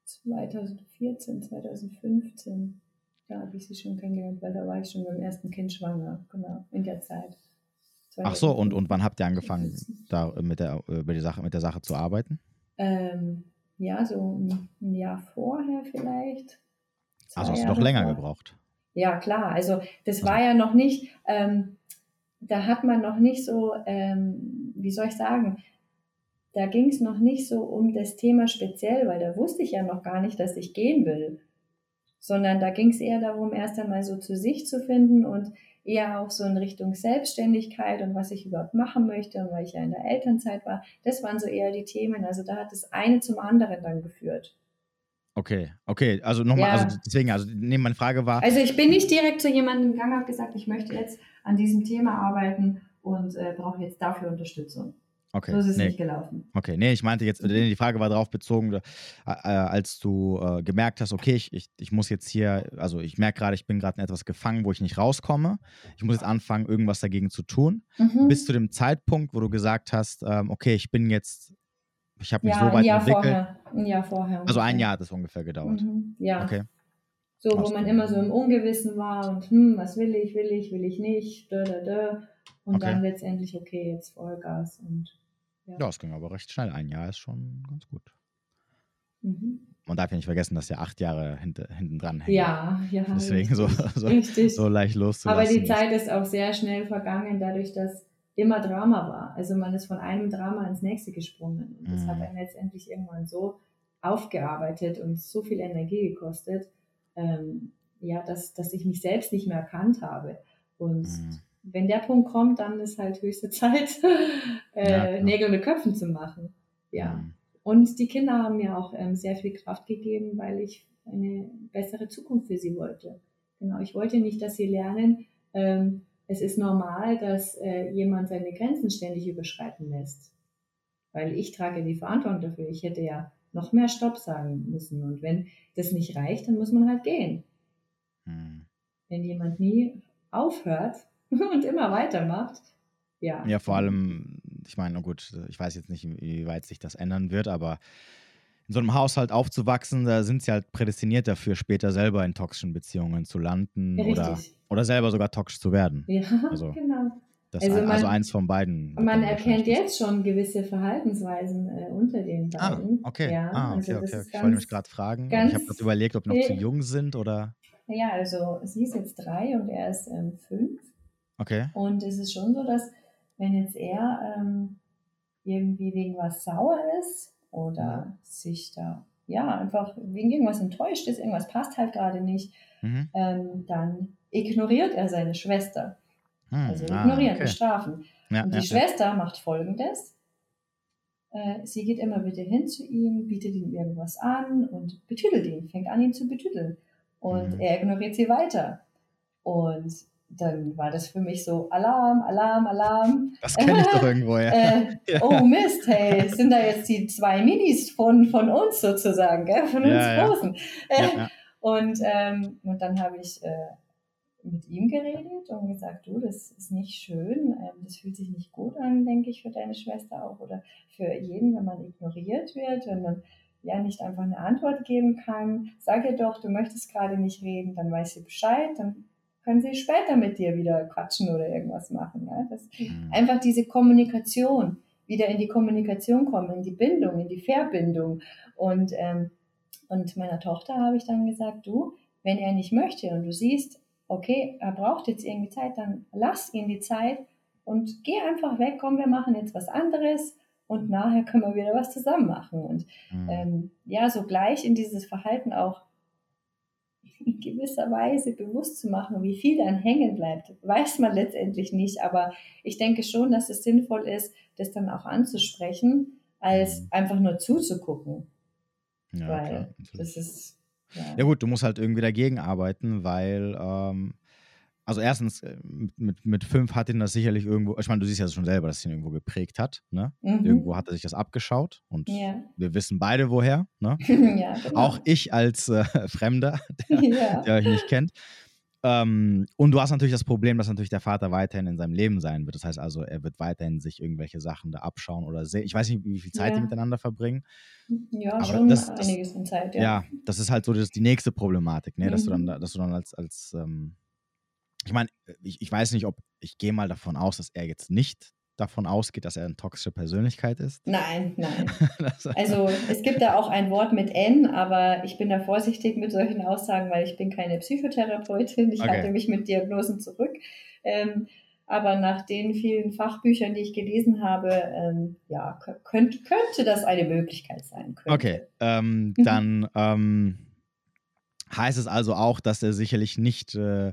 2014, 2015. Da habe ich sie schon kennengelernt, weil da war ich schon beim ersten Kind schwanger, genau, in der Zeit. Ach so, und, und wann habt ihr angefangen, da mit der, über die Sache, mit der Sache zu arbeiten? Ähm, ja, so ein Jahr vorher vielleicht. Also hast du doch länger vor. gebraucht. Ja, klar. Also das also. war ja noch nicht, ähm, da hat man noch nicht so, ähm, wie soll ich sagen, da ging es noch nicht so um das Thema speziell, weil da wusste ich ja noch gar nicht, dass ich gehen will, sondern da ging es eher darum, erst einmal so zu sich zu finden und eher auch so in Richtung Selbstständigkeit und was ich überhaupt machen möchte und weil ich ja in der Elternzeit war. Das waren so eher die Themen. Also da hat das eine zum anderen dann geführt. Okay, okay, also nochmal, ja. also deswegen, also nee, meine Frage war. Also ich bin nicht direkt zu jemandem gegangen, habe gesagt, ich möchte jetzt an diesem Thema arbeiten und äh, brauche jetzt dafür Unterstützung. Okay. So ist es nee. nicht gelaufen. Okay, nee, ich meinte jetzt, die Frage war darauf bezogen, äh, äh, als du äh, gemerkt hast, okay, ich, ich, ich muss jetzt hier, also ich merke gerade, ich bin gerade in etwas gefangen, wo ich nicht rauskomme. Ich muss jetzt anfangen, irgendwas dagegen zu tun. Mhm. Bis zu dem Zeitpunkt, wo du gesagt hast, ähm, okay, ich bin jetzt, ich habe mich ja, so ein weit Jahr entwickelt. vorher. Ein Jahr vorher. Also ein. Jahr hat es ungefähr gedauert. Mhm. Ja. Okay. So, wo man immer so im Ungewissen war und hm, was will ich, will ich, will ich nicht, dö, dö, dö. Und Okay. dann letztendlich, okay, jetzt Vollgas und Ja, es ging aber recht schnell. Ein Jahr ist schon ganz gut. mhm. Man darf ja nicht vergessen, dass ja acht Jahre hinter, hinten dran hängen. ja, ja. Deswegen so, richtig. so, richtig. so leicht Aber loszulassen. die Zeit ist auch sehr schnell vergangen, dadurch, dass immer Drama war. Also man ist von einem Drama ins nächste gesprungen. Und das Mhm. hat einen letztendlich irgendwann so aufgearbeitet und so viel Energie gekostet, ähm, ja, dass, dass ich mich selbst nicht mehr erkannt habe. Und Mhm. Wenn der Punkt kommt, dann ist halt höchste Zeit, äh, Ja. Nägel mit Köpfen zu machen. Ja. Mhm. Und die Kinder haben mir auch ähm, sehr viel Kraft gegeben, weil ich eine bessere Zukunft für sie wollte. Genau, ich wollte nicht, dass sie lernen, ähm, es ist normal, dass äh, jemand seine Grenzen ständig überschreiten lässt. Weil ich trage die Verantwortung dafür. Ich hätte ja noch mehr Stopp sagen müssen. Und wenn das nicht reicht, dann muss man halt gehen. Mhm. Wenn jemand nie aufhört und immer weitermacht, ja. Ja, vor allem, ich meine, na gut, ich weiß jetzt nicht, wie weit sich das ändern wird, aber in so einem Haushalt aufzuwachsen, da sind sie halt prädestiniert dafür, später selber in toxischen Beziehungen zu landen Ja, oder, oder selber sogar toxisch zu werden. Ja, Also, genau. Das Also ein, also man- eins von beiden. Man erkennt jetzt schon gewisse Verhaltensweisen äh, unter den Ah, beiden. okay. Ja, ah, okay, also okay. okay. Ich wollte mich gerade fragen. ich habe gerade überlegt, ob die noch zu jung sind oder. Ja, also sie ist jetzt drei und er ist ähm, fünf. Okay. Und es ist schon so, dass wenn jetzt er ähm, irgendwie wegen was sauer ist oder sich da, ja, einfach wegen irgendwas enttäuscht ist, irgendwas passt halt gerade nicht, Mhm. ähm, dann ignoriert er seine Schwester. Hm, Also ah, ignorieren, okay. bestrafen. Ja, Und die ja, ja. Schwester macht folgendes. Äh, sie geht immer wieder hin zu ihm, bietet ihm irgendwas an und betüdelt ihn, fängt an, ihn zu betüdeln. Und Mhm. er ignoriert sie weiter. Und dann war das für mich so Alarm, Alarm, Alarm. Das kenne ich doch irgendwo, ja. Äh, Ja. Oh Mist, hey, sind da jetzt die zwei Minis von, von uns sozusagen, gell? von uns Ja. Großen. ja. Und, ähm, und dann habe ich äh, mit ihm geredet und gesagt, du, das ist nicht schön, ähm, das fühlt sich nicht gut an, denke ich, für deine Schwester auch oder für jeden, wenn man ignoriert wird, wenn man ja nicht einfach eine Antwort geben kann. Sag ihr doch, du möchtest gerade nicht reden, dann weiß sie Bescheid, dann können sie später mit dir wieder quatschen oder irgendwas machen. Ja? Das, Mhm. einfach diese Kommunikation, wieder in die Kommunikation kommen, in die Bindung, in die Verbindung. Und, ähm, und meiner Tochter habe ich dann gesagt, du, wenn er nicht möchte und du siehst, okay, er braucht jetzt irgendwie Zeit, dann lass ihn die Zeit und geh einfach weg, komm, wir machen jetzt was anderes und nachher können wir wieder was zusammen machen. Und Mhm. ähm, ja, so gleich in dieses Verhalten auch in gewisser Weise bewusst zu machen, wie viel dann hängen bleibt, weiß man letztendlich nicht. Aber ich denke schon, dass es sinnvoll ist, das dann auch anzusprechen, als Mhm. einfach nur zuzugucken. ja, weil klar, das ist. Ja, Ja gut, du musst halt irgendwie dagegen arbeiten, weil, ähm, also erstens, äh, mit, mit, fünf hat ihn das sicherlich irgendwo, ich meine, du siehst ja schon selber, dass es ihn irgendwo geprägt hat, ne? Mhm. Irgendwo hat er sich das abgeschaut und Ja. wir wissen beide woher, ne? ja, genau. Auch ich als äh, Fremder, ja. der euch nicht kennt. Ähm, und du hast natürlich das Problem, dass natürlich der Vater weiterhin in seinem Leben sein wird. Das heißt also, er wird weiterhin sich irgendwelche Sachen da abschauen oder sehen. Ich weiß nicht, wie viel Zeit Ja. die miteinander verbringen. ja, Aber schon das- das- einiges in Zeit. Ja, Ja. das ist halt so das, die nächste Problematik, ne? dass du dann, Mhm. da- dass du dann als, als ähm, ich meine, ich, ich weiß nicht, ob, ich gehe mal davon aus, dass er jetzt nicht davon ausgeht, dass er eine toxische Persönlichkeit ist. Nein, nein. Also es gibt da auch ein Wort mit N, aber ich bin da vorsichtig mit solchen Aussagen, weil ich bin keine Psychotherapeutin. Ich Okay. halte mich mit Diagnosen zurück. Ähm, aber nach den vielen Fachbüchern, die ich gelesen habe, ähm, ja, kö- könnt, könnte das eine Möglichkeit sein. Könnte. Okay, ähm, Mhm. dann ähm, heißt es also auch, dass er sicherlich nicht äh,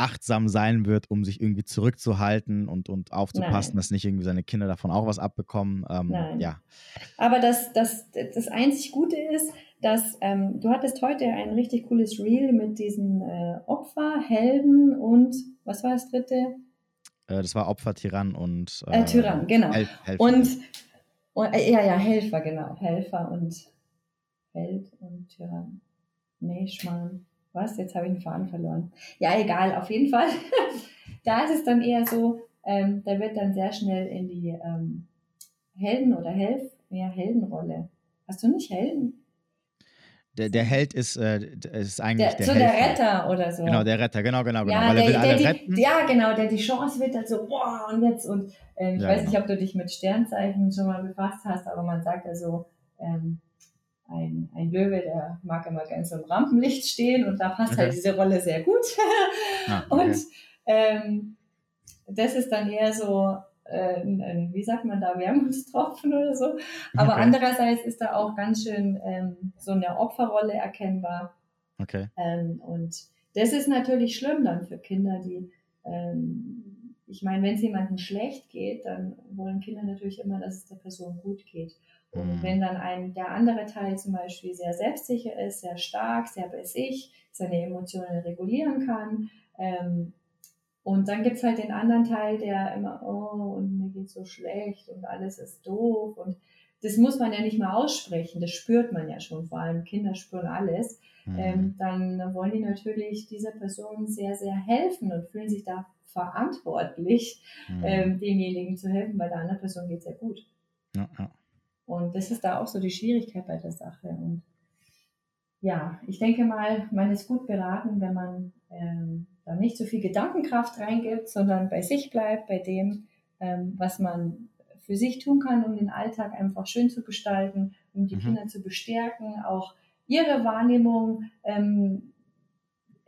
achtsam sein wird, um sich irgendwie zurückzuhalten und, und aufzupassen, Nein. dass nicht irgendwie seine Kinder davon auch was abbekommen. Ähm, Nein. Ja, Aber das, das, das einzig Gute ist, dass ähm, du hattest heute ein richtig cooles Reel mit diesen äh, Opfer, Helden und was war das dritte? Äh, das war Opfer, Tyrann und äh, Tyrann, genau. Hel Helfer. Und, und äh, ja, ja, Helfer, genau. Helfer und Held und Tyrann. Nee, Schmarrn. Was? Jetzt habe ich den Faden verloren. Ja, egal, auf jeden Fall. da ist es dann eher so, ähm, da wird dann sehr schnell in die ähm, Helden- oder Helf, ja, Heldenrolle. Hast du nicht Helden? Der, der Held ist, äh, ist eigentlich der, der So Helfer. der Retter oder so. Genau, der Retter, genau, genau, genau. Ja, weil der, er will alle die, retten. Ja, genau, der die Chance wird so, boah, und jetzt, und ähm, ich ja, weiß genau. nicht, ob du dich mit Sternzeichen schon mal befasst hast, aber man sagt ja so, ähm, ein, ein Löwe, der mag immer ganz im Rampenlicht stehen und da passt halt okay. halt diese Rolle sehr gut. ah, okay. Und ähm, das ist dann eher so, äh, ein, wie sagt man da, Wermutstropfen oder so. Aber okay. andererseits ist da auch ganz schön ähm, so eine Opferrolle erkennbar. Okay. Ähm, und das ist natürlich schlimm dann für Kinder, die, ähm, ich meine, wenn es jemandem schlecht geht, dann wollen Kinder natürlich immer, dass es der Person gut geht. Und mhm. wenn dann ein, der andere Teil zum Beispiel sehr selbstsicher ist, sehr stark, sehr bei sich, seine Emotionen regulieren kann, ähm, und dann gibt es halt den anderen Teil, der immer, oh, und mir geht so schlecht und alles ist doof. Und das muss man ja nicht mal aussprechen, das spürt man ja schon, vor allem Kinder spüren alles. Mhm. Ähm, dann wollen die natürlich dieser Person sehr, sehr helfen und fühlen sich da verantwortlich, mhm. ähm, demjenigen zu helfen, weil der anderen Person geht es ja gut. Ja, ja. Und das ist da auch so die Schwierigkeit bei der Sache. Und ja, ich denke mal, man ist gut beraten, wenn man ähm, da nicht so viel Gedankenkraft reingibt, sondern bei sich bleibt, bei dem, ähm, was man für sich tun kann, um den Alltag einfach schön zu gestalten, um die mhm. Kinder zu bestärken, auch ihre Wahrnehmung, ähm,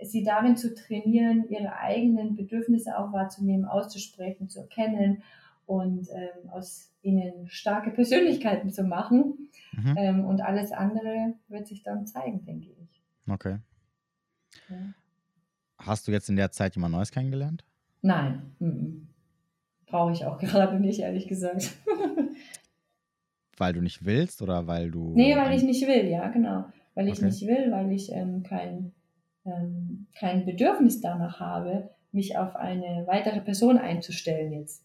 sie darin zu trainieren, ihre eigenen Bedürfnisse auch wahrzunehmen, auszusprechen, zu erkennen und ähm, aus ihnen starke Persönlichkeiten zu machen. Mhm. Ähm, und alles andere wird sich dann zeigen, denke ich. Okay. Ja. Hast du jetzt in der Zeit jemand Neues kennengelernt? Nein. Mhm. Brauche ich auch gerade nicht, ehrlich gesagt. weil du nicht willst oder weil du. Nee, weil ich nicht will, ja, genau. Weil ich okay. nicht will, weil ich ähm, kein, ähm, kein Bedürfnis danach habe, mich auf eine weitere Person einzustellen jetzt.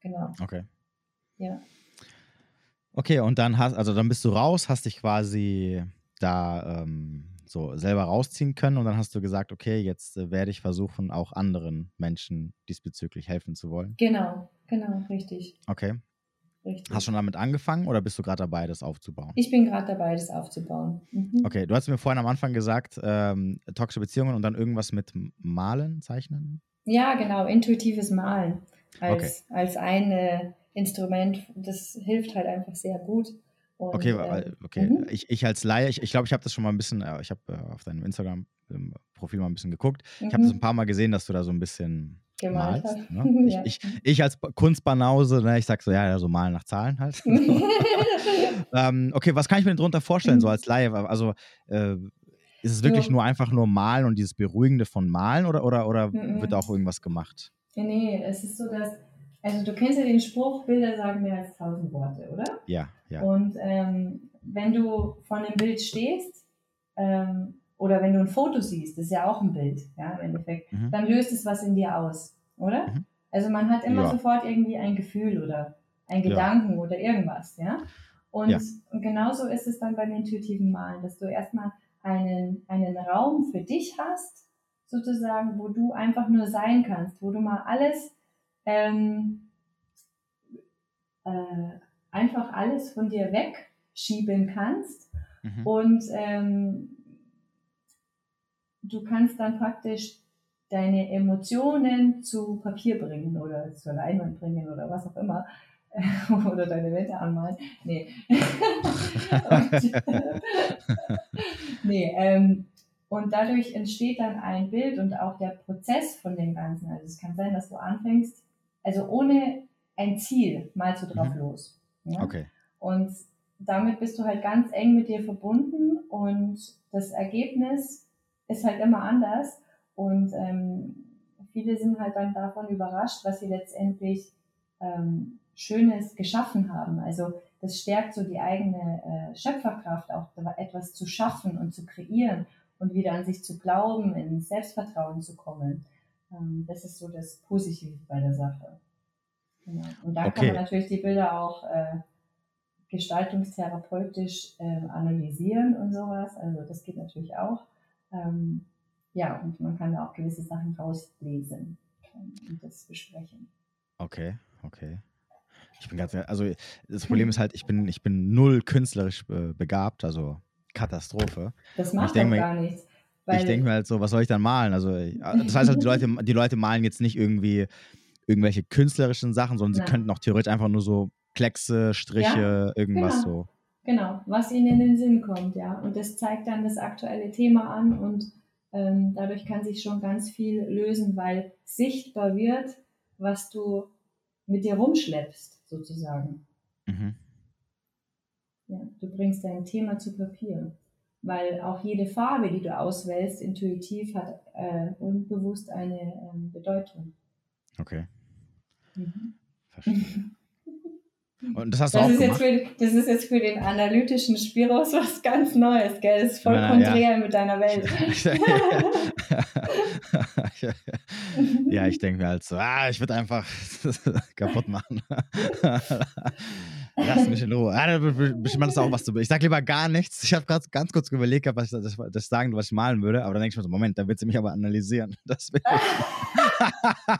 Genau. Okay. Ja. Okay, und dann hast, also dann bist du raus, hast dich quasi da ähm, so selber rausziehen können und dann hast du gesagt, okay, jetzt äh, werde ich versuchen, auch anderen Menschen diesbezüglich helfen zu wollen. Genau, genau, richtig. Okay. Richtig. Hast du schon damit angefangen oder bist du gerade dabei, das aufzubauen? Ich bin gerade dabei, das aufzubauen. Mhm. Okay, du hast mir vorhin am Anfang gesagt, ähm, toxische Beziehungen und dann irgendwas mit Malen, Zeichnen? Ja, genau, intuitives Malen als, okay. als ein Instrument. Das hilft halt einfach sehr gut. Und, okay, äh, okay. Mhm. Ich, ich als Laie, ich glaube, ich, glaub, ich habe das schon mal ein bisschen, äh, ich habe äh, auf deinem Instagram-Profil mal ein bisschen geguckt. Mhm. Ich habe das ein paar Mal gesehen, dass du da so ein bisschen Gemalt malst. Ne? ja. ich, ich, ich, als Kunstbanause, ne, ich sag so, ja, so malen nach Zahlen halt. ähm, okay, was kann ich mir denn darunter vorstellen, so als Laie? Also, äh, ist es wirklich ja. nur einfach nur Malen und dieses Beruhigende von Malen oder, oder, oder mhm. wird auch irgendwas gemacht? Nee, es ist so, dass also du kennst ja den Spruch, Bilder sagen mehr als tausend Worte, oder? Ja, ja. Und ähm, wenn du vor einem Bild stehst ähm, oder wenn du ein Foto siehst, das ist ja auch ein Bild, ja, im Endeffekt, mhm. dann löst es was in dir aus, oder? Mhm. Also man hat immer ja. sofort irgendwie ein Gefühl oder ein Gedanken ja. oder irgendwas, ja. Und, ja. und genauso ist es dann beim intuitiven Malen, dass du erstmal einen, einen Raum für dich hast, sozusagen, wo du einfach nur sein kannst, wo du mal alles ähm, äh, einfach alles von dir wegschieben kannst mhm. und ähm, du kannst dann praktisch deine Emotionen zu Papier bringen oder zur Leinwand bringen oder was auch immer. oder deine Wette anmalen. Nee. und, nee, ähm, und dadurch entsteht dann ein Bild und auch der Prozess von dem Ganzen. Also es kann sein, dass du anfängst, also ohne ein Ziel malst du drauf mhm. los. Ja? Okay. Und damit bist du halt ganz eng mit dir verbunden und das Ergebnis ist halt immer anders. Und ähm, viele sind halt dann davon überrascht, was sie letztendlich ähm, Schönes geschaffen haben. Also das stärkt so die eigene äh, Schöpferkraft, auch etwas zu schaffen und zu kreieren und wieder an sich zu glauben, in Selbstvertrauen zu kommen. Ähm, das ist so das Positive bei der Sache. Genau. Und da Okay. kann man natürlich die Bilder auch äh, gestaltungstherapeutisch äh, analysieren und sowas. Also das geht natürlich auch. Ähm, ja, und man kann da auch gewisse Sachen rauslesen und das besprechen. Okay, okay. Ich bin ganz, also das Problem ist halt, ich bin, ich bin null künstlerisch äh, begabt, also Katastrophe. Das macht doch gar nichts. ich denke mir halt so, was soll ich dann malen? Also, äh, das heißt halt, die Leute, die Leute malen jetzt nicht irgendwie irgendwelche künstlerischen Sachen, sondern sie Nein. könnten auch theoretisch einfach nur so Kleckse, Striche, irgendwas genau. so. Genau, was ihnen in den Sinn kommt, ja. Und das zeigt dann das aktuelle Thema an und ähm, dadurch kann sich schon ganz viel lösen, weil sichtbar wird, was du mit dir rumschleppst, sozusagen. Mhm. Ja, du bringst dein Thema zu Papier. Weil auch jede Farbe, die du auswählst, intuitiv hat äh, unbewusst eine ähm, Bedeutung. Okay, Mhm. verstehe. Und das hast du Das auch ist, jetzt gemacht? für, das ist jetzt für den analytischen Spiros was ganz Neues, gell? Das ist voll Ja, ja. konträr mit deiner Welt. ja, ich denke mir halt so, ah, ich würde einfach kaputt machen. Lass mich in Ruhe. Be- bestimmt ist auch was zu. Ich sag lieber gar nichts. Ich habe gerade ganz kurz überlegt, was ich das, das sagen, was ich malen würde, aber dann denke ich mir so, Moment, da wird sie mich aber analysieren. Das will ich.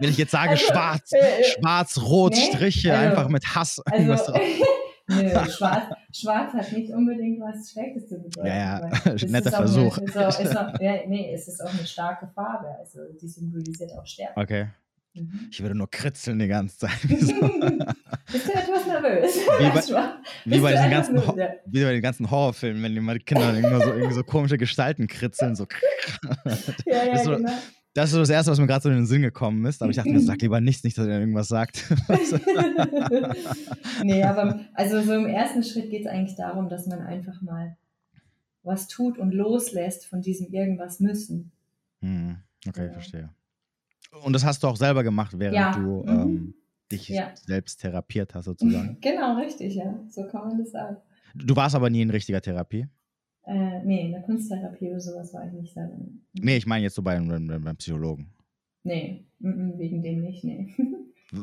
Wenn ich jetzt sage, Also, schwarz, äh, schwarz, rot, nee, Striche, also- einfach mit Hass irgendwas Also, drauf. nö, schwarz, schwarz hat nicht unbedingt was Schlechtes zu bedeuten. Ja, ja, netter Versuch. Eine, ist auch, ist auch, ja, nee, es ist auch eine starke Farbe. Also, die symbolisiert auch Stärke. Okay. Mhm. Ich würde nur kritzeln die ganze Zeit. So. Bist du etwas nervös? Wie bei-. Wie bei diesen ganzen, nervös? wie bei den ganzen Horrorfilmen, wenn die mal die Kinder irgendwie so, irgendwie so komische Gestalten kritzeln. So. Ja, ja, so- genau. Das ist so das Erste, was mir gerade so in den Sinn gekommen ist. Aber ich dachte mir, sag lieber nichts, nicht, dass er irgendwas sagt. nee, aber also so im ersten Schritt geht es eigentlich darum, dass man einfach mal was tut und loslässt von diesem irgendwas müssen. hm, okay, Ja. verstehe. Und das hast du auch selber gemacht, während Ja, du mhm. ähm, dich Ja. selbst therapiert hast, sozusagen. Genau, richtig, ja. So kann man das sagen. Du warst aber nie in richtiger Therapie. Äh, nee, in der Kunsttherapie oder sowas war ich nicht selber. Nee, ich meine jetzt so beim, beim Psychologen. Nee, wegen dem nicht, nee.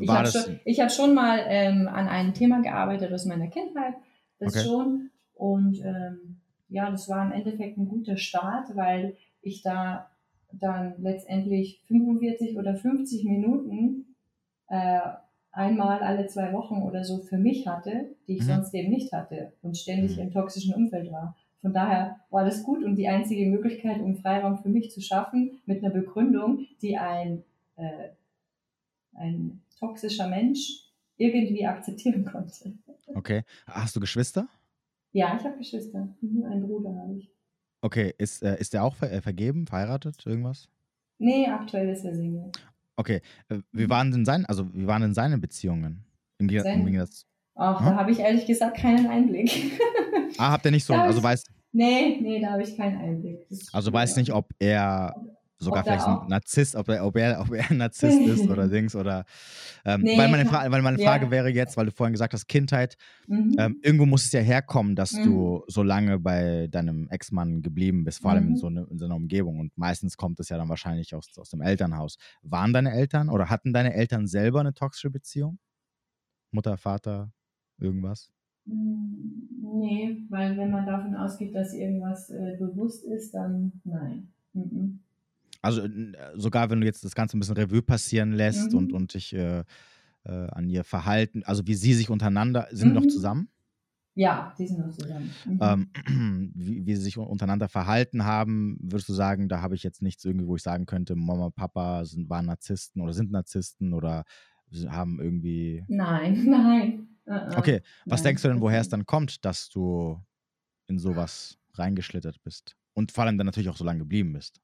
Ich habe schon, ich hab schon mal ähm, an einem Thema gearbeitet aus meiner Kindheit, das Okay. schon. Und ähm, ja, das war im Endeffekt ein guter Start, weil ich da dann letztendlich 45 oder 50 Minuten äh, einmal alle zwei Wochen oder so für mich hatte, die ich Mhm. sonst eben nicht hatte und ständig Mhm. im toxischen Umfeld war. Von daher war das gut und die einzige Möglichkeit, um Freiraum für mich zu schaffen, mit einer Begründung, die ein, äh, ein toxischer Mensch irgendwie akzeptieren konnte. Okay. Hast du Geschwister? Ja, ich habe Geschwister. Mhm, einen Bruder habe ich. Okay, ist, äh, ist der auch ver äh, vergeben, verheiratet, irgendwas? Nee, aktuell ist er Single. Okay, äh, wie waren denn seine, also wie waren denn seine Beziehungen? Im Gegensatz, im Seine? Gegensatz Ach, Hm? da habe ich ehrlich gesagt keinen Einblick. ah, habt ihr nicht so, Da also weiß, nee, nee, da habe ich keinen Einblick. Also weiß nicht, ob er sogar vielleicht ein Narzisst, ob er, ob er, ob er ein Narzisst ist oder Dings oder ähm, Nee, weil meine, Fra weil meine ja. Frage wäre jetzt, weil du vorhin gesagt hast, Kindheit, Mhm. ähm, irgendwo muss es ja herkommen, dass Mhm. du so lange bei deinem Ex-Mann geblieben bist, vor allem in Mhm. so, eine, in so einer Umgebung. Und meistens kommt es ja dann wahrscheinlich aus, aus dem Elternhaus. Waren deine Eltern oder hatten deine Eltern selber eine toxische Beziehung? Mutter, Vater, irgendwas? Mm, Nee, weil wenn man davon ausgeht, dass irgendwas äh, bewusst ist, dann nein. Mhm. Also n- sogar wenn du jetzt das Ganze ein bisschen Revue passieren lässt Mhm. und, und dich äh, äh, an ihr Verhalten, also wie sie sich untereinander, sind die noch Mhm. zusammen? Ja, die sind noch zusammen. Mhm. Ähm, wie, wie sie sich untereinander verhalten haben, würdest du sagen, da habe ich jetzt nichts irgendwie, wo ich sagen könnte, Mama, Papa sind, waren Narzissten oder sind Narzissten oder sie haben irgendwie. Nein, nein. Uh-uh. Okay, was Nein, denkst du denn, woher es dann kommt, dass du in sowas reingeschlittert bist? Und vor allem dann natürlich auch so lange geblieben bist.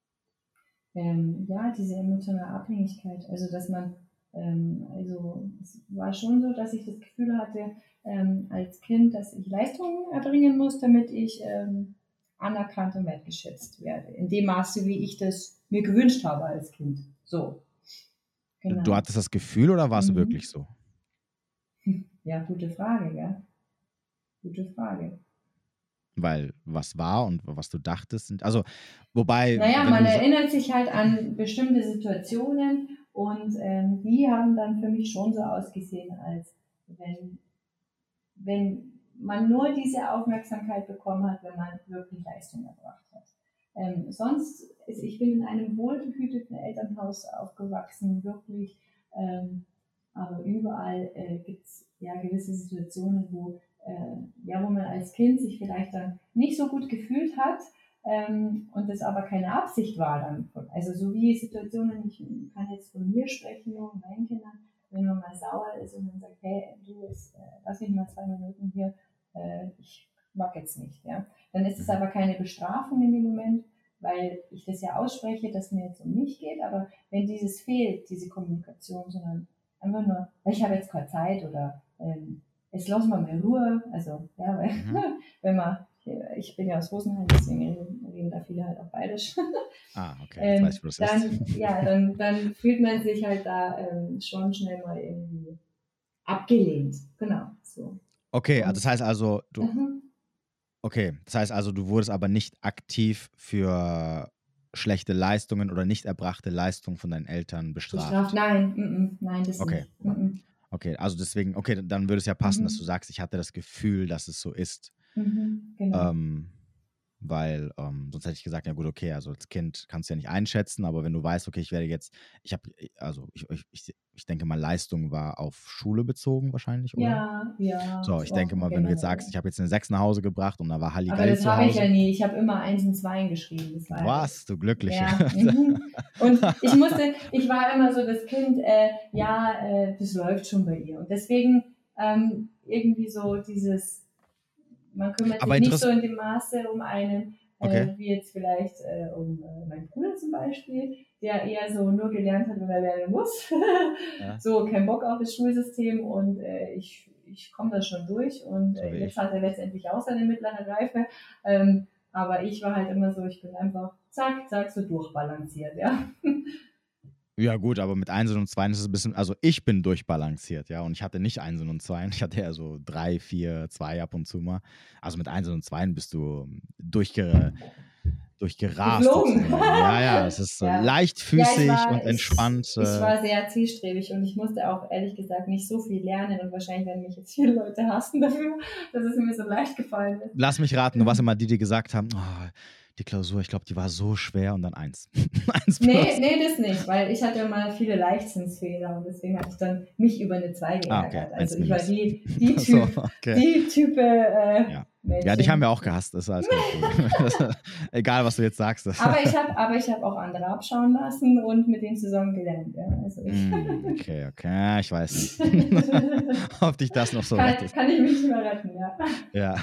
Ähm, ja, diese emotionale Abhängigkeit. Also, dass man, ähm, also, es war schon so, dass ich das Gefühl hatte, ähm, als Kind, dass ich Leistungen erbringen muss, damit ich ähm, anerkannt und wertgeschätzt werde. In dem Maße, wie ich das mir gewünscht habe als Kind. So. Genau. Du hattest das Gefühl oder war es Mhm. wirklich so? Ja, gute Frage, ja. Gute Frage. weil was war und was du dachtest. Also, wobei. Naja, man erinnert sich halt an bestimmte Situationen und ähm, die haben dann für mich schon so ausgesehen, als wenn, wenn man nur diese Aufmerksamkeit bekommen hat, wenn man wirklich Leistung erbracht hat. Ähm, sonst, ist, ich bin in einem wohlbehüteten Elternhaus aufgewachsen, wirklich, ähm, aber überall äh, gibt es ja gewisse Situationen, wo, ja, wo man als Kind sich vielleicht dann nicht so gut gefühlt hat ähm, und das aber keine Absicht war dann. Also so wie Situationen, ich kann jetzt von mir sprechen, nur von meinen Kindern, wenn man mal sauer ist und man sagt, hey, du, jetzt, äh, lass mich mal zwei Minuten hier, äh, ich mag jetzt nicht, ja. Dann ist es aber keine Bestrafung in dem Moment, weil ich das ja ausspreche, dass mir jetzt um mich geht, aber wenn dieses fehlt, diese Kommunikation, sondern einfach nur, ich habe jetzt keine Zeit oder ähm, jetzt lassen wir mal Ruhe, also ja, weil, mhm. wenn man, ich bin ja aus Rosenheim, deswegen reden, da viele halt auch Bayerisch. Ah, okay, ähm, weiß, was dann, ist. ja, dann, dann fühlt man sich halt da ähm, schon schnell mal irgendwie abgelehnt, genau, so. Okay, also das heißt also, du, mhm. okay, das heißt also, du wurdest aber nicht aktiv für schlechte Leistungen oder nicht erbrachte Leistungen von deinen Eltern bestraft. Bestraft, nein, mm -mm, nein, das okay. nicht. Mm okay, also deswegen, okay, dann würde es ja passen, mhm. dass du sagst, ich hatte das Gefühl, dass es so ist. Mhm, genau. Ähm, weil ähm, sonst hätte ich gesagt, ja gut, okay, also als Kind kannst du ja nicht einschätzen, aber wenn du weißt, okay, ich werde jetzt, ich habe, also ich, ich, ich denke mal, Leistung war auf Schule bezogen wahrscheinlich, oder? Ja, ja. So, ich denke mal, wenn du jetzt sagst, ich habe jetzt eine 6 nach Hause gebracht und da war Halligalli Aber das habe ich ja nie, ich habe immer 1 und 2 geschrieben. Was, du Glückliche. Ja. Mhm. Und ich musste, ich war immer so das Kind, äh, ja, äh, das läuft schon bei ihr und deswegen ähm, irgendwie so dieses man kümmert sich nicht so in dem Maße um einen, äh, okay. äh, wie jetzt vielleicht äh, um äh, meinen Bruder zum Beispiel, der eher so nur gelernt hat, wenn er lernen muss. ja. So, kein Bock auf das Schulsystem und äh, ich, ich komme da schon durch und äh, jetzt hat er letztendlich auch seine mittlere Reife. Ähm, aber ich war halt immer so, ich bin einfach zack, zack, so durchbalanciert, ja. Ja, gut, aber mit Einsen und Zweien ist es ein bisschen, also ich bin durchbalanciert, ja, und ich hatte nicht Einsen und Zweien, ich hatte ja so drei, vier, zwei ab und zu mal. Also mit Einsen und Zweien bist du durchge, durchgerast. Ja, ja, es ist ja. leichtfüßig ja, war, und entspannt. Ich, ich, äh. war sehr zielstrebig und ich musste auch ehrlich gesagt nicht so viel lernen und wahrscheinlich werden mich jetzt viele Leute hassen dafür, dass es mir so leicht gefallen ist. Lass mich raten, du warst immer die, die gesagt haben, oh, die Klausur, ich glaube, die war so schwer und dann eins. eins nee, nee, das nicht, weil ich hatte mal viele Leichtsinnsfehler und deswegen habe ich dann mich über eine 2 geärgert. Ah, okay. Also ich war die, die, typ, so, okay. die Type äh, ja. Ja, dich haben wir auch gehasst, das ist alles gut. Egal, was du jetzt sagst. aber ich habe hab auch andere abschauen lassen und mit denen zusammen gelernt. Ja. Also mm, okay, okay, ich weiß nicht. Ob dich das noch so kann, rettet. Kann ich mich nicht mehr retten, ja.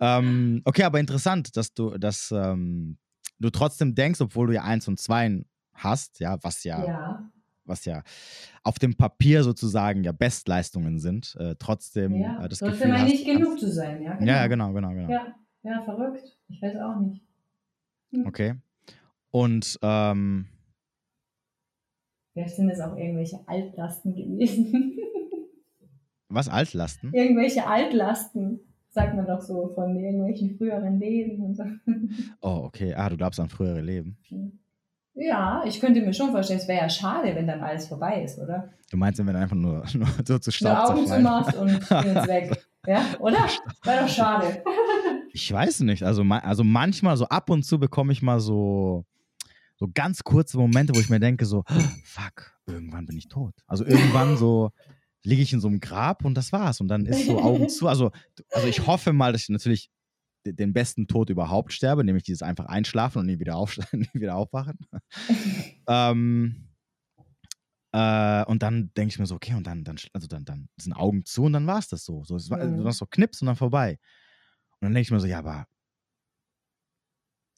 Ja. Ähm, okay, aber interessant, dass du, dass, ähm, du trotzdem denkst, obwohl du ja eins und zwei hast, ja, was ja, ja was ja auf dem Papier sozusagen ja Bestleistungen sind, äh, trotzdem ja, äh, das Gefühl mal nicht genug zu sein, ja? Genau. Ja, genau, genau, genau. Ja, ja, verrückt. Ich weiß auch nicht. Hm. Okay. Und ähm, Vielleicht sind es auch irgendwelche Altlasten gewesen. Was, Altlasten? Irgendwelche Altlasten, sagt man doch so, von irgendwelchen früheren Leben und so. Oh, okay. Ah, du glaubst an frühere Leben. Hm. Ja, ich könnte mir schon vorstellen, es wäre ja schade, wenn dann alles vorbei ist, oder? Du meinst, wenn du einfach nur, nur so zu Staub Nur Augen zumachst und jetzt weg. Ja, oder? Wäre doch schade. Ich weiß nicht. Also, also manchmal, so ab und zu bekomme ich mal so, so ganz kurze Momente, wo ich mir denke, so, fuck, irgendwann bin ich tot. Also irgendwann so liege ich in so einem Grab und das war's. Und dann ist so Augen zu. Also, also ich hoffe mal, dass ich natürlich den besten Tod überhaupt sterbe, nämlich dieses einfach einschlafen und nie wieder, auf, nie wieder aufwachen. ähm, äh, und dann denke ich mir so, okay, und dann, dann, also dann, dann sind Augen zu und dann war es das so. so es war mhm. so Knips und dann vorbei. Und dann denke ich mir so, ja, aber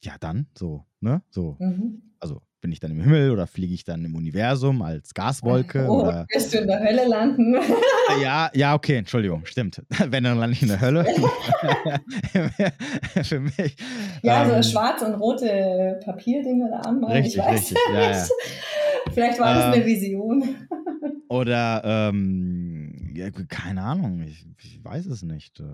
ja, dann so, ne? So. Mhm. Also bin ich dann im Himmel oder fliege ich dann im Universum als Gaswolke? Oh, oder? wirst du in der Hölle landen? Ja, ja, okay, Entschuldigung, stimmt. Wenn, dann lande ich in der Hölle. Für mich. Ja, ähm, so schwarz und rote Papierdinger da anmalen. Richtig, ich weiß richtig. Ja, ja. Vielleicht war das ähm, eine Vision. Oder, ähm, ja, keine Ahnung, ich, ich, weiß es nicht. Äh.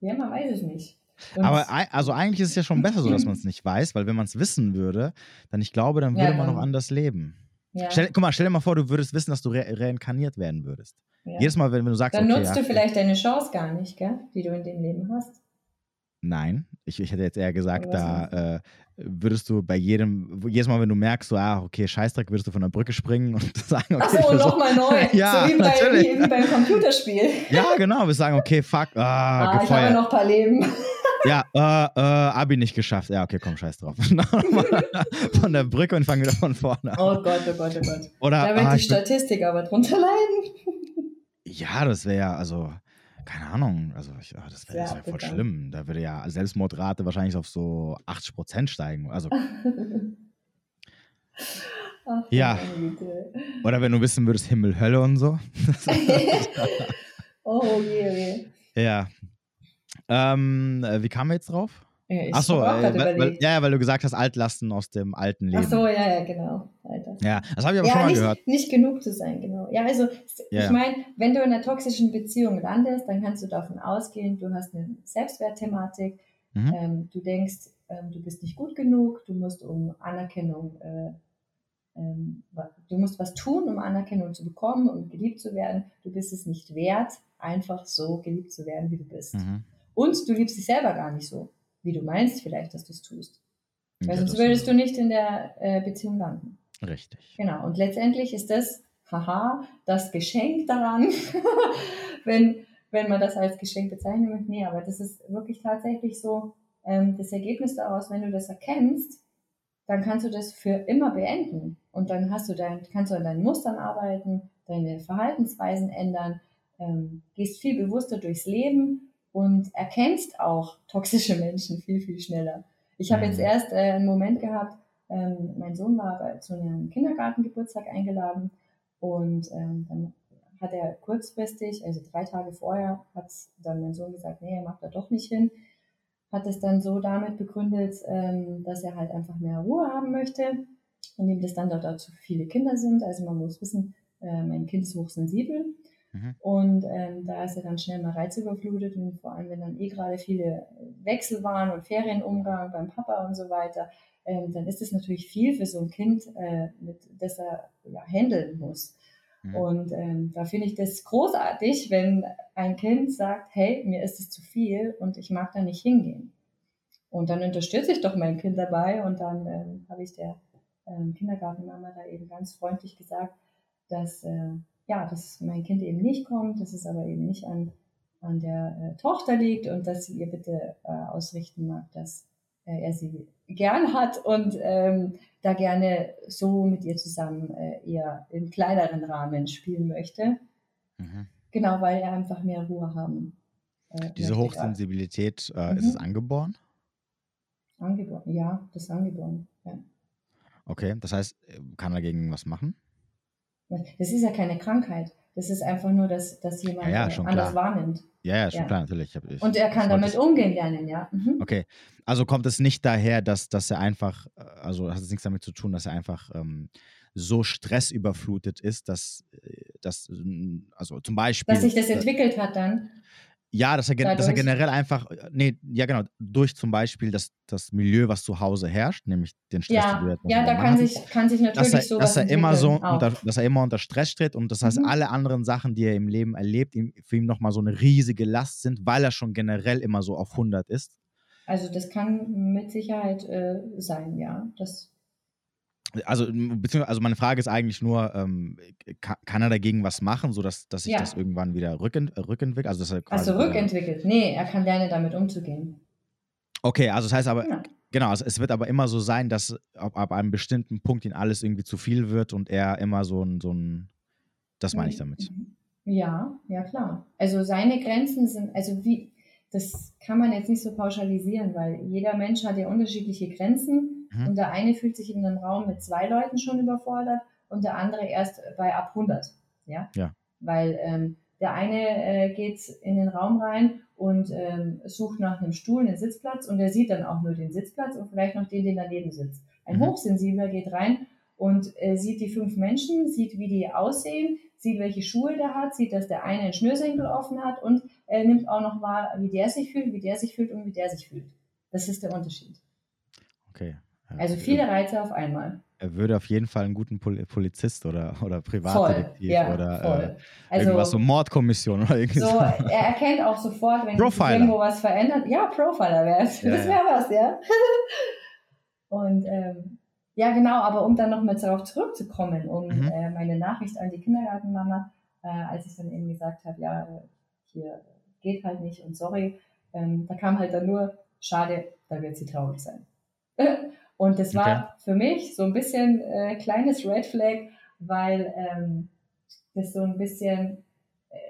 Ja, man weiß es nicht. Aber also eigentlich ist es ja schon besser so, dass man es nicht weiß, weil wenn man es wissen würde, dann ich glaube, dann Ja, würde man noch anders leben. ja, Stell, guck mal, stell dir mal vor, du würdest wissen, dass du re reinkarniert werden würdest. ja. Jedes Mal, wenn, wenn du sagst, Dann okay, nutzt ja, du vielleicht deine Chance gar nicht, gell? die du in dem Leben hast. Nein, ich, ich hätte jetzt eher gesagt, da äh, würdest du bei jedem, jedes Mal, wenn du merkst, so, ah, okay, Scheißdreck, würdest du von der Brücke springen und sagen, okay, Achso, nochmal neu. Ja, so wie, bei, wie, wie beim Computerspiel. Ja, genau, wir sagen, okay, fuck, ah, Ah, ich habe gefeuert. noch ein paar Leben. Ja, äh, äh, Abi nicht geschafft. Ja, okay, komm, scheiß drauf. von der Brücke und fangen wieder von vorne an. Oh Gott, oh Gott, oh Gott. Oder, Da wird ah, die Statistik aber drunter leiden. ja, das wäre ja, also, keine Ahnung, also ich, ah, das wäre Ja, wär voll bitter. schlimm. Da würde ja Selbstmordrate wahrscheinlich auf so 80 Prozent steigen. Also, Ach, Ja. oder wenn du wissen würdest, Himmel, Hölle und so. oh je, oh je. ja. Ähm, äh, wie kamen wir jetzt drauf? Ich Achso, hab auch äh, weil, ja, weil du gesagt hast, Altlasten aus dem alten Leben. Ach so, ja, ja, genau. Alter. Ja, das habe ich aber schon Ja, mal nicht, gehört. nicht genug zu sein, genau. Ja, also Ja, ich meine, wenn du in einer toxischen Beziehung landest, dann kannst du davon ausgehen, du hast eine Selbstwertthematik, Mhm. ähm, du denkst, ähm, du bist nicht gut genug, du musst um Anerkennung, äh, ähm, du musst was tun, um Anerkennung zu bekommen und geliebt zu werden. Du bist es nicht wert, einfach so geliebt zu werden, wie du bist. Mhm. Und du liebst dich selber gar nicht so, wie du meinst vielleicht, dass du es tust. Weil Ja, sonst das würdest du nicht in der äh, Beziehung landen. Richtig. Genau, und letztendlich ist das, haha, das Geschenk daran, wenn, wenn man das als Geschenk bezeichnen möchte. Nee, aber das ist wirklich tatsächlich so ähm, das Ergebnis daraus, wenn du das erkennst, dann kannst du das für immer beenden. Und dann hast du dein, kannst du an deinen Mustern arbeiten, deine Verhaltensweisen ändern, ähm, gehst viel bewusster durchs Leben und erkennst auch toxische Menschen viel, viel schneller. Ich habe Mhm. jetzt erst äh, einen Moment gehabt, ähm, mein Sohn war zu einem Kindergartengeburtstag eingeladen und ähm, dann hat er kurzfristig, also drei Tage vorher, hat dann mein Sohn gesagt, nee, er macht da doch nicht hin. Hat es dann so damit begründet, ähm, dass er halt einfach mehr Ruhe haben möchte und ihm das dann dort auch zu viele Kinder sind. Also man muss wissen, äh, mein Kind ist hochsensibel Mhm. und ähm, da ist er dann schnell mal reizüberflutet und vor allem, wenn dann eh gerade viele Wechsel waren und Ferienumgang beim Papa und so weiter, ähm, dann ist es natürlich viel für so ein Kind, äh, mit, das er ja, handeln muss. Mhm. Und ähm, da finde ich das großartig, wenn ein Kind sagt, hey, mir ist es zu viel und ich mag da nicht hingehen. Und dann unterstütze ich doch mein Kind dabei und dann ähm, habe ich der ähm, Kindergartenmama da eben ganz freundlich gesagt, dass äh, ja, dass mein Kind eben nicht kommt, dass es aber eben nicht an, an der äh, Tochter liegt und dass sie ihr bitte äh, ausrichten mag, dass äh, er sie gern hat und ähm, da gerne so mit ihr zusammen äh, eher im kleineren Rahmen spielen möchte. Mhm. Genau, weil er einfach mehr Ruhe haben. Äh, Diese. Hochsensibilität, äh, ist Mhm. es angeboren? Angeboren, ja, das ist angeboren. Ja. Okay, das heißt, kann er dagegen was machen? Das ist ja keine Krankheit. Das ist einfach nur, dass, dass jemand Ja, ja, anders klar. wahrnimmt. Ja, ja, schon Ja. klar, natürlich. Ich ich, Und er kann damit umgehen lernen, ja. Mhm. Okay, also kommt es nicht daher, dass, dass er einfach, äh, also hat es nichts damit zu tun, dass er einfach ähm, so stressüberflutet ist, dass, äh, dass also zum Beispiel. Dass sich das äh, entwickelt hat dann. Ja, dass er, dass er generell einfach, äh, nee, ja genau, durch zum Beispiel das, das Milieu, was zu Hause herrscht, nämlich den Stress, den Ja, jetzt ja, da kann hattest, sich, kann sich natürlich dass er, dass er immer so unter, dass er immer unter Stress steht und das heißt, Mhm. alle anderen Sachen, die er im Leben erlebt, ihm, für ihn nochmal so eine riesige Last sind, weil er schon generell immer so auf 100 ist. Also das kann mit Sicherheit äh, sein, ja. Das, Also, beziehungsweise, also meine Frage ist eigentlich nur, ähm, kann, kann er dagegen was machen, sodass dass sich Ja. das irgendwann wieder rückent, äh, rückentwickelt? Also, dass er also rückentwickelt. Nee, er kann lernen, damit umzugehen. Okay, also das heißt aber, Ja. genau, also es wird aber immer so sein, dass ab, ab einem bestimmten Punkt ihn alles irgendwie zu viel wird und er immer so ein, so ein, das meine ich damit. Mhm. Ja, ja klar. Also seine Grenzen sind, also wie, das kann man jetzt nicht so pauschalisieren, weil jeder Mensch hat ja unterschiedliche Grenzen Mhm. und der eine fühlt sich in einem Raum mit zwei Leuten schon überfordert und der andere erst bei ab 100. Ja. Ja. Weil ähm, der eine äh, geht in den Raum rein und ähm, sucht nach einem Stuhl, einen Sitzplatz und der sieht dann auch nur den Sitzplatz und vielleicht noch den, den daneben sitzt. Ein Mhm. Hochsensibler geht rein und äh, sieht die fünf Menschen, sieht, wie die aussehen, sieht, welche Schuhe der hat, sieht, dass der eine einen Schnürsenkel offen hat und äh, nimmt auch noch wahr, wie der sich fühlt, wie der sich fühlt und wie der sich fühlt. Das ist der Unterschied. Okay. Ja, also viele Reize auf einmal. Er würde auf jeden Fall einen guten Polizist oder, oder Privatdetektiv ja, oder äh, also, irgendwas so Mordkommission oder irgendwie so. Er erkennt auch sofort, wenn sich irgendwo was verändert. Ja, Profiler wäre es. Ja, das wäre was, ja. und ähm, ja, genau, aber um dann nochmal darauf zurückzukommen, um mhm. äh, meine Nachricht an die Kindergartenmama, äh, als ich dann eben gesagt habe, ja, hier geht halt nicht und sorry, ähm, da kam halt dann nur, schade, da wird sie traurig sein. und das war okay. für mich so ein bisschen äh, kleines Red Flag, weil ähm, das so ein bisschen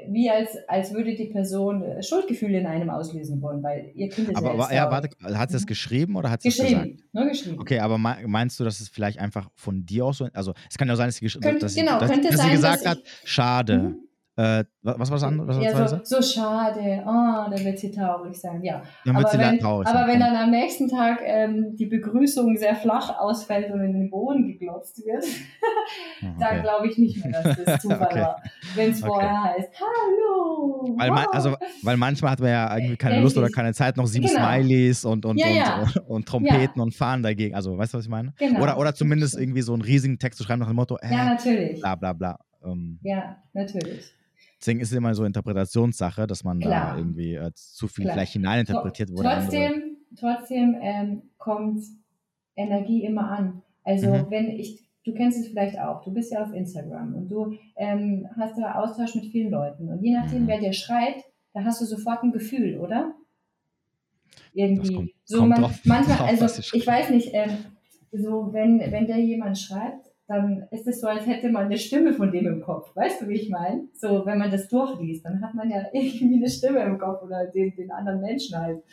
wie als, als würde die Person äh, Schuldgefühle in einem auslösen wollen, weil ihr Kind ist aber, aber ja, warte, hat sie das mhm. geschrieben oder hat sie geschrieben, es gesagt? Nur geschrieben. Okay, aber meinst du, dass es vielleicht einfach von dir aus so, also es kann ja sein, dass sie, Könnt, dass genau, sie, dass, dass sein, sie gesagt hat, schade. Mhm. Äh, was war das andere? Was ja, so, so, schade, oh, dann wird sie traurig sein, ja. Dann wird aber sie wenn, traurig aber wenn dann am nächsten Tag ähm, die Begrüßung sehr flach ausfällt und in den Boden geglotzt wird, okay. dann glaube ich nicht mehr, dass das Zufall okay. war. Wenn es vorher okay. heißt, hallo. Weil, man, also, weil manchmal hat man ja irgendwie keine Richtig. Lust oder keine Zeit, noch sieben genau. Smileys und, und, ja, und, ja. und, und, Trompeten und Fahnen dagegen. Also, weißt du, was ich meine? Genau. Oder, oder zumindest irgendwie so einen riesigen Text zu schreiben nach dem Motto, äh, ja, natürlich. bla bla bla. Ähm, ja, natürlich. Deswegen ist es immer so Interpretationssache, dass man Klar. da irgendwie äh, zu viel Klar. vielleicht hineininterpretiert wurde. Trotzdem, trotzdem ähm, kommt Energie immer an. Also mhm. wenn ich, du kennst es vielleicht auch, du bist ja auf Instagram und du ähm, hast da Austausch mit vielen Leuten und je nachdem, mhm. wer dir schreibt, da hast du sofort ein Gefühl, oder? Irgendwie. Kommt, so kommt man, drauf, manchmal, drauf, also ich weiß nicht, ähm, so wenn, wenn der jemand schreibt, dann ist es so, als hätte man eine Stimme von dem im Kopf. Weißt du, wie ich meine? So, wenn man das durchliest, dann hat man ja irgendwie eine Stimme im Kopf oder den, den anderen Menschen halt.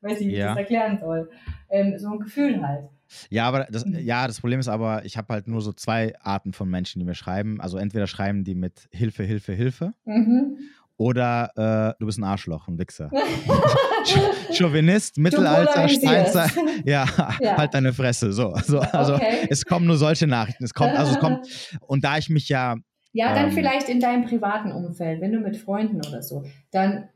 Weiß nicht, wie ja. ich das erklären soll. Ähm, so ein Gefühl halt. Ja, aber das, mhm. ja, das Problem ist aber, ich habe halt nur so zwei Arten von Menschen, die mir schreiben. Also entweder schreiben die mit Hilfe, Hilfe, Hilfe. Mhm. Oder äh, du bist ein Arschloch, ein Wichser. Chauvinist, Mittelalter, Steinzeit. Ja, ja, halt deine Fresse. So, so also okay. es kommen nur solche Nachrichten. Es kommt, also es kommt, und da ich mich ja. Ja, dann ähm, vielleicht in deinem privaten Umfeld, wenn du mit Freunden oder so. Dann,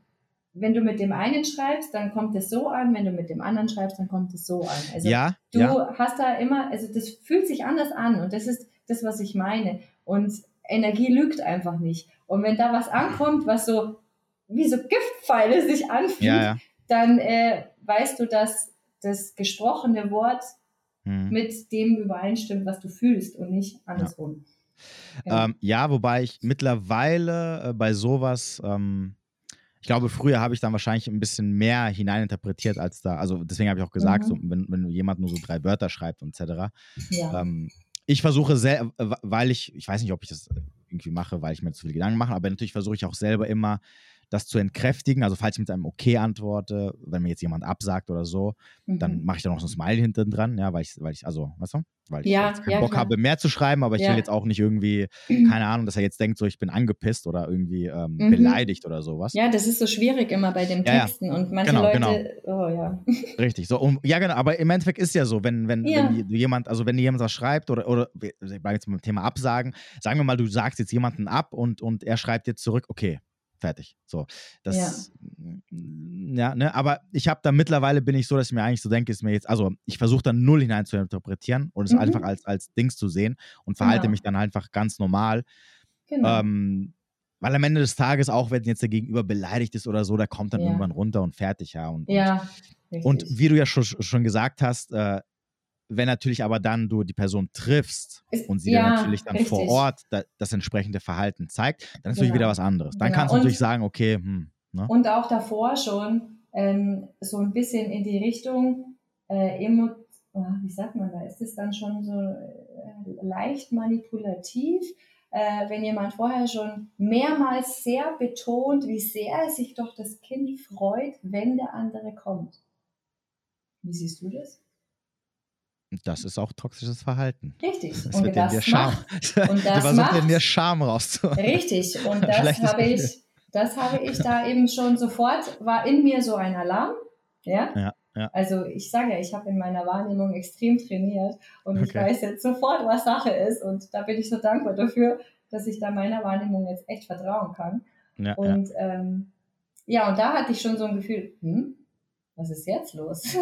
wenn du mit dem einen schreibst, dann kommt es so an, wenn du mit dem anderen schreibst, dann kommt es so an. Also ja, du ja. hast da immer, also das fühlt sich anders an und das ist das, was ich meine. Und Energie lügt einfach nicht. Und wenn da was ankommt, was so wie so Giftpfeile sich anfühlt, ja, ja. Dann äh, weißt du, dass das gesprochene Wort hm. mit dem übereinstimmt, was du fühlst und nicht andersrum. Ja, genau. ähm, ja wobei ich mittlerweile äh, bei sowas, ähm, ich glaube, früher habe ich dann wahrscheinlich ein bisschen mehr hineininterpretiert als da. Also deswegen habe ich auch gesagt, mhm. so, wenn, wenn jemand nur so drei Wörter schreibt und etc. Ja. Ähm, ich versuche sehr, weil ich, ich weiß nicht, ob ich das irgendwie mache, weil ich mir zu viele Gedanken mache, aber natürlich versuche ich auch selber immer das zu entkräftigen. Also falls ich mit einem Okay antworte, wenn mir jetzt jemand absagt oder so, mhm. dann mache ich da noch so ein Smile hinten dran, ja, weil ich, weil ich, also, weißt du, weil ich ja, keinen ja, Bock klar. habe, mehr zu schreiben, aber ich will jetzt auch nicht irgendwie, keine Ahnung, dass er jetzt denkt, so ich bin angepisst oder irgendwie ähm, mhm. beleidigt oder sowas. Ja, das ist so schwierig immer bei den Texten und manche genau, Leute, genau. oh ja. Richtig, so, um, ja genau, aber im Endeffekt ist ja so, wenn, wenn, wenn jemand, also wenn jemand was schreibt oder, oder ich bleibe jetzt beim Thema Absagen, sagen wir mal, du sagst jetzt jemanden ab und, und er schreibt jetzt zurück, okay, fertig. So, das, ja, ja ne, aber ich habe da mittlerweile bin ich so, dass ich mir eigentlich so denke, ist mir jetzt, also ich versuche dann null hinein zu interpretieren und es Mhm. einfach als, als Dings zu sehen und verhalte Genau. mich dann einfach ganz normal. Genau. Ähm, weil am Ende des Tages, auch wenn jetzt der Gegenüber beleidigt ist oder so, der kommt dann Ja. irgendwann runter und fertig, ja. Und, und, Ja, und richtig. wie du ja schon, schon gesagt hast, äh, wenn natürlich aber dann du die Person triffst Ist- und sie ja, natürlich dann vor richtig. Ort da, das entsprechende Verhalten zeigt, dann ist natürlich wieder Genau. was anderes. Dann Genau. kannst du Und- natürlich sagen, okay, hm, ne? Und auch davor schon ähm, so ein bisschen in die Richtung äh, emo oh, wie sagt man da, ist es dann schon so äh, leicht manipulativ, äh, wenn jemand vorher schon mehrmals sehr betont, wie sehr sich doch das Kind freut, wenn der andere kommt. Wie siehst du das? Das ist auch toxisches Verhalten. Richtig. Das und wird das dir Scham. und das versuchst in macht- dir Scham rauszuholen. Richtig, und das habe Gefühl. ich, das habe ich da eben schon sofort, war in mir so ein Alarm, ja, Ja. Ja. Also ich sage ja, ich habe in meiner Wahrnehmung extrem trainiert und okay. ich weiß jetzt sofort, was Sache ist. Und da bin ich so dankbar dafür, dass ich da meiner Wahrnehmung jetzt echt vertrauen kann. Ja, und ja. Ähm, ja, und da hatte ich schon so ein Gefühl, hm, was ist jetzt los?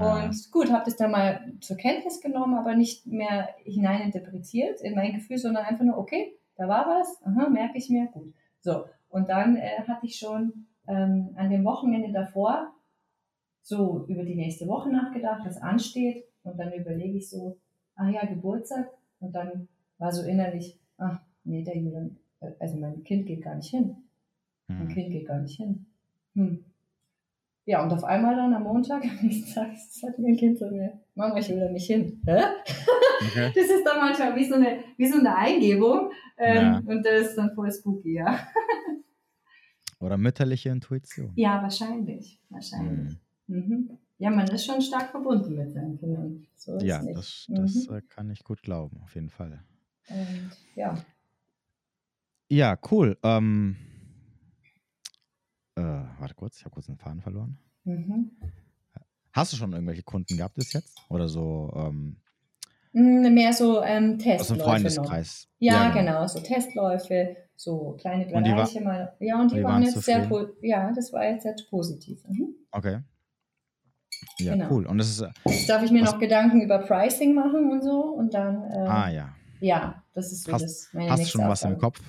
und gut, habe das dann mal zur Kenntnis genommen, aber nicht mehr hineininterpretiert in mein Gefühl, sondern einfach nur, okay, da war was, aha, merke ich mir, gut. So, und dann äh, hatte ich schon ähm, an dem Wochenende davor so über die nächste Woche nachgedacht, was ansteht. Und dann überlege ich so, ah ja, Geburtstag. Und dann war so innerlich, ach nee, der Julian, äh, also mein Kind geht gar nicht hin. Mein hm. Kind geht gar nicht hin. Hm. Ja, und auf einmal dann am Montag, am nächsten Tag, sagt mein Kind zu mir, Mama, ich will da nicht hin. Hä? Okay. Das ist dann manchmal wie so eine, wie so eine Eingebung. Ähm, ja. Und das ist dann voll spooky, ja. Oder mütterliche Intuition. Ja, wahrscheinlich. Wahrscheinlich. Mhm. Mhm. Ja, man ist schon stark verbunden mit seinen Kindern. So ja, das, das mhm. Äh, kann ich gut glauben, auf jeden Fall. Und, ja. Ja, cool. Ähm, äh, warte kurz, ich habe kurz einen Faden verloren. Mhm. Hast du schon irgendwelche Kunden gehabt bis jetzt? Oder so? Ähm, hm, Mehr so ähm, Testläufe. Aus dem Freundeskreis. Ja, ja genau. genau. so Testläufe, so kleine Bereiche mal. Ja, und die, die waren, waren, jetzt sehr, ja, das war jetzt sehr positiv. Mhm. Okay. Ja, genau. cool. Und das ist. Jetzt darf ich mir noch Gedanken über Pricing machen und so und dann. Ähm, ah, ja. Ja, das ist so hast, das. Meine hast du schon was im Kopf?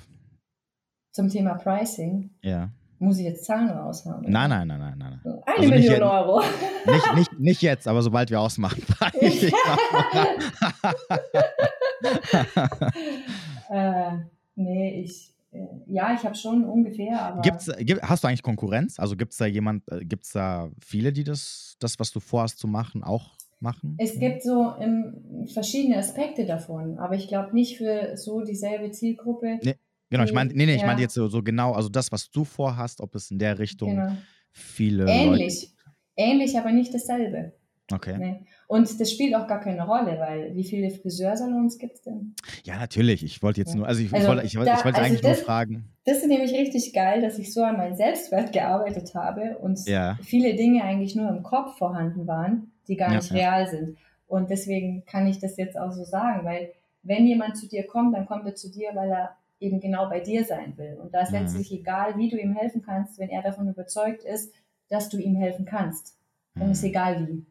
Zum Thema Pricing? Ja. Muss ich jetzt Zahlen raushauen? Nein, nein, nein, nein, nein. Eine also Million nicht, Euro. Nicht, nicht, nicht jetzt, aber sobald wir ausmachen. äh, nee, ich, äh, ja, ich habe schon ungefähr, aber. Gibt's, gibt, hast du eigentlich Konkurrenz? Also gibt es da jemand, äh, gibt es da viele, die das, das, was du vorhast zu machen, auch machen? Es gibt so ähm, verschiedene Aspekte davon, aber ich glaube nicht für so dieselbe Zielgruppe. Nee. Genau, ich meine, nee, nee, ich ja. meine jetzt so, so genau, also das, was du vorhast, ob es in der Richtung genau. viele. Ähnlich. Leute Ähnlich, aber nicht dasselbe. Okay. Nee. Und das spielt auch gar keine Rolle, weil wie viele Friseursalons gibt es denn? Ja, natürlich. Ich wollte jetzt ja. nur, also ich, also wollte, ich, ich wollte also eigentlich das, nur fragen. Das ist nämlich richtig geil, dass ich so an meinem Selbstwert gearbeitet habe und ja. viele Dinge eigentlich nur im Kopf vorhanden waren, die gar nicht real sind. Und deswegen kann ich das jetzt auch so sagen, weil wenn jemand zu dir kommt, dann kommt er zu dir, weil er eben genau bei dir sein will. Und da ist mhm. letztlich egal, wie du ihm helfen kannst, wenn er davon überzeugt ist, dass du ihm helfen kannst. Dann mhm. ist egal wie.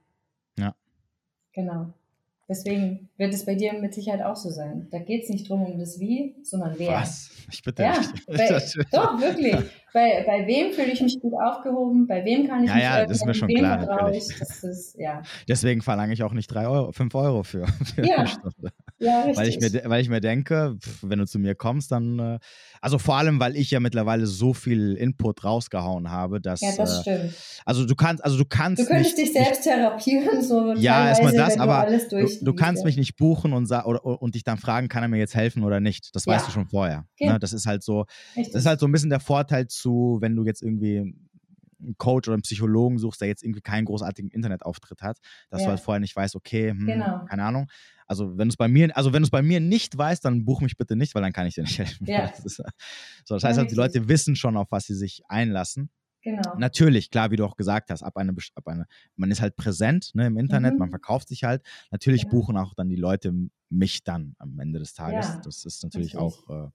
Ja. Genau. Deswegen wird es bei dir mit Sicherheit auch so sein. Da geht es nicht drum um das Wie, sondern wer. Was? Ich bitte ja, nicht. Bei, doch, wirklich. Bei, bei wem fühle ich mich gut aufgehoben? Bei wem kann ich ja, mich Ja, das ist mir schon klar. Ich? Das ist, ja. Deswegen verlange ich auch nicht drei Euro, fünf Euro für, für ja. Ja, richtig. Weil ich mir, weil ich mir denke, wenn du zu mir kommst, dann, äh, also vor allem, weil ich ja mittlerweile so viel Input rausgehauen habe, dass. Ja, das äh, stimmt. Also du kannst, also du kannst. Du könntest nicht, dich selbst therapieren, so. Ja, erstmal das, aber du, du, kannst mich nicht buchen und, oder, und dich dann fragen, kann er mir jetzt helfen oder nicht. Das ja. weißt du schon vorher. Okay. Ne? Das ist halt so, richtig. das ist halt so ein bisschen der Vorteil zu, wenn du jetzt irgendwie einen Coach oder einen Psychologen suchst, der jetzt irgendwie keinen großartigen Internetauftritt hat, dass ja. du halt vorher nicht weißt, okay, hm, genau. keine Ahnung. Also wenn du es bei mir, also wenn du es bei mir nicht weißt, dann buch mich bitte nicht, weil dann kann ich dir nicht helfen. Ja. Das, ist, so, das heißt halt, die Leute wissen schon, auf was sie sich einlassen. Genau. Natürlich, klar, wie du auch gesagt hast, ab eine, ab eine man ist halt präsent ne, im Internet, mhm. man verkauft sich halt. Natürlich ja. buchen auch dann die Leute mich dann am Ende des Tages. Ja. Das ist natürlich Richtig. auch. Äh,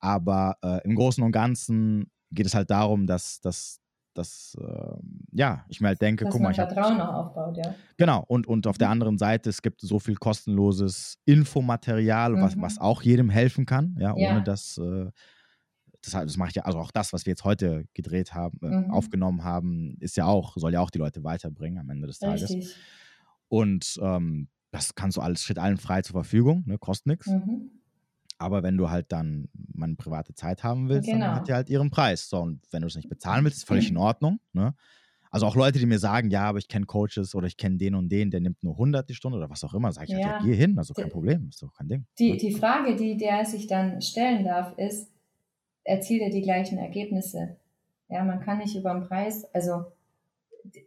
aber äh, im Großen und Ganzen geht es halt darum, dass, dass, dass äh, ja, ich mir halt denke, dass guck mal, ich Vertrauen auch aufbaut, ja. Genau, und, und auf der mhm. anderen Seite, es gibt so viel kostenloses Infomaterial, mhm. was, was auch jedem helfen kann, ja, ohne ja. dass, äh, das, das mache ich ja, also auch das, was wir jetzt heute gedreht haben, äh, mhm. aufgenommen haben, ist ja auch, soll ja auch die Leute weiterbringen am Ende des Tages. Richtig. Und ähm, das kannst du alles, steht allen frei zur Verfügung, ne, kostet nichts. Mhm. Aber wenn du halt dann meine private Zeit haben willst, genau. dann hat die halt ihren Preis. So, und wenn du es nicht bezahlen willst, ist völlig in Ordnung. Ne? Also auch Leute, die mir sagen, ja, aber ich kenne Coaches oder ich kenne den und den, der nimmt nur 100 die Stunde oder was auch immer, sage ich, ja. halt, ja, geh hin, also kein Problem, ist doch kein Ding. Die, die Frage, die der sich dann stellen darf, ist, erzielt er die gleichen Ergebnisse? Ja, man kann nicht über den Preis, also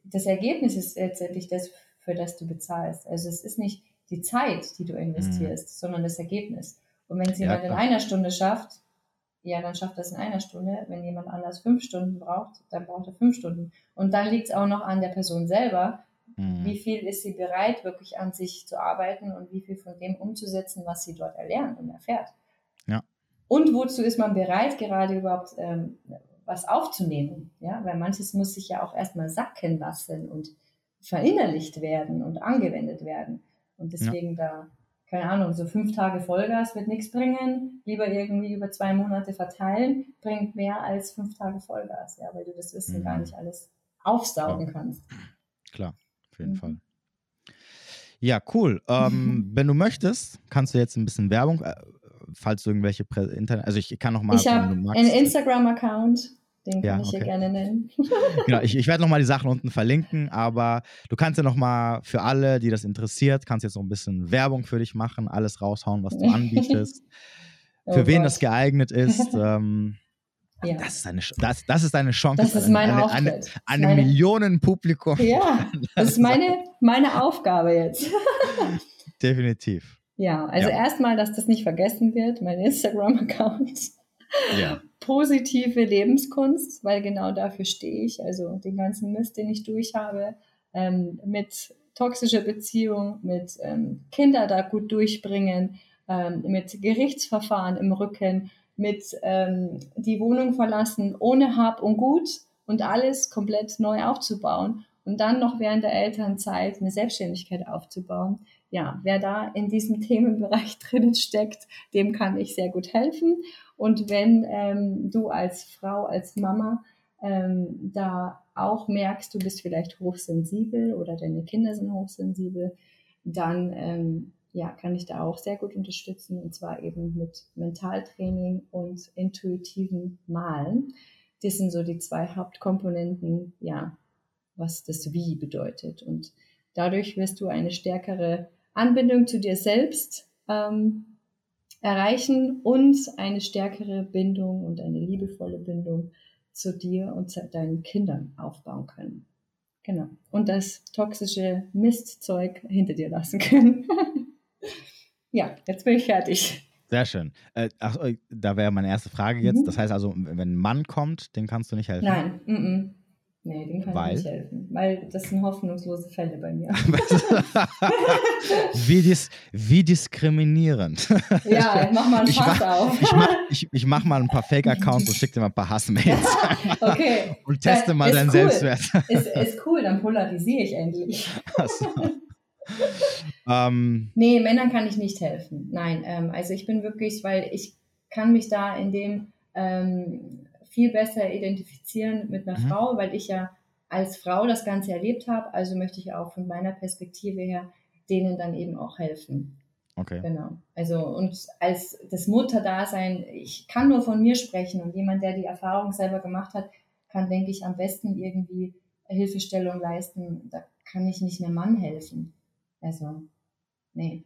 das Ergebnis ist letztendlich das, für das du bezahlst. Also es ist nicht die Zeit, die du investierst, mhm. sondern das Ergebnis. Und wenn es jemand ja, in einer Stunde schafft, ja, dann schafft das in einer Stunde. Wenn jemand anders fünf Stunden braucht, dann braucht er fünf Stunden. Und dann liegt es auch noch an der Person selber, mhm. wie viel ist sie bereit, wirklich an sich zu arbeiten und wie viel von dem umzusetzen, was sie dort erlernt und erfährt. Und wozu ist man bereit, gerade überhaupt ähm, was aufzunehmen? Ja, weil manches muss sich ja auch erstmal sacken lassen und verinnerlicht werden und angewendet werden. Und deswegen ja. da keine Ahnung, so fünf Tage Vollgas wird nichts bringen. Lieber irgendwie über zwei Monate verteilen, bringt mehr als fünf Tage Vollgas, ja, weil du das Wissen mhm. gar nicht alles aufsaugen ja. kannst. Klar, auf jeden mhm. Fall. Ja, cool. Ähm, wenn du möchtest, kannst du jetzt ein bisschen Werbung, äh, falls irgendwelche Prä Internet, also ich kann noch mal. Ich habe einen Instagram-Account, den kann ja, ich okay. hier gerne nennen. genau, ich, ich werde nochmal die Sachen unten verlinken, aber du kannst ja nochmal für alle, die das interessiert, kannst jetzt noch ein bisschen Werbung für dich machen, alles raushauen, was du anbietest, oh für wen Gott. das geeignet ist. Ähm, ja. das, ist deine, das, das ist deine Chance. Das ist mein eine, eine, eine, eine meine, Millionenpublikum. Ja, das ist meine, meine Aufgabe jetzt. Definitiv. Ja, also ja. erstmal, dass das nicht vergessen wird, mein Instagram-Account. Ja positive Lebenskunst, weil genau dafür stehe ich. Also den ganzen Mist, den ich durchhabe, ähm, mit toxischer Beziehung, mit ähm, Kinder da gut durchbringen, ähm, mit Gerichtsverfahren im Rücken, mit ähm, die Wohnung verlassen, ohne Hab und Gut und alles komplett neu aufzubauen und dann noch während der Elternzeit eine Selbstständigkeit aufzubauen. Ja, wer da in diesem Themenbereich drinnen steckt, dem kann ich sehr gut helfen. Und wenn ähm, du als Frau, als Mama ähm, da auch merkst, du bist vielleicht hochsensibel oder deine Kinder sind hochsensibel, dann ähm, ja, kann ich da auch sehr gut unterstützen und zwar eben mit Mentaltraining und intuitiven Malen. Das sind so die zwei Hauptkomponenten, ja, was das Wie bedeutet. Und dadurch wirst du eine stärkere Anbindung zu dir selbst ähm, erreichen und eine stärkere Bindung und eine liebevolle Bindung zu dir und zu deinen Kindern aufbauen können. Genau. Und das toxische Mistzeug hinter dir lassen können. ja, jetzt bin ich fertig. Sehr schön. Äh, ach, da wäre meine erste Frage jetzt. Mhm. Das heißt also, wenn ein Mann kommt, den kannst du nicht helfen? Nein. Mm -mm. Nee, dem kann Weil? ich nicht helfen. Weil das sind hoffnungslose Fälle bei mir. wie, dis wie diskriminierend. Ja, mach mal einen mach, auf. Ich mach, ich, ich mach mal ein paar Fake-Accounts und schick dir mal ein paar Hassmails. okay. Und teste mal deinen cool. Selbstwert. Ist, ist cool, dann polarisiere ich endlich. So. ähm, nee, Männern kann ich nicht helfen. Nein, ähm, also ich bin wirklich, weil ich kann mich da in dem ähm, viel besser identifizieren mit einer mhm. Frau, weil ich ja als Frau das Ganze erlebt habe. Also möchte ich auch von meiner Perspektive her denen dann eben auch helfen. Okay. Genau. Also und als das Mutterdasein, ich kann nur von mir sprechen und jemand, der die Erfahrung selber gemacht hat, kann, denke ich, am besten irgendwie Hilfestellung leisten. Da kann ich nicht mehr Mann helfen. Also, nee.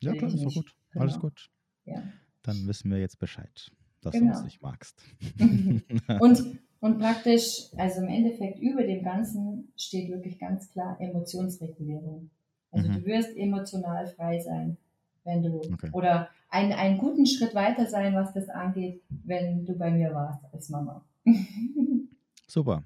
Ja, klar, ist doch gut. Genau. Alles gut. Ja. Dann wissen wir jetzt Bescheid dass genau. du uns nicht magst. und, und praktisch, also im Endeffekt über dem Ganzen steht wirklich ganz klar Emotionsregulierung. Also mhm. du wirst emotional frei sein, wenn du, okay. oder ein, einen guten Schritt weiter sein, was das angeht, wenn du bei mir warst als Mama. Super.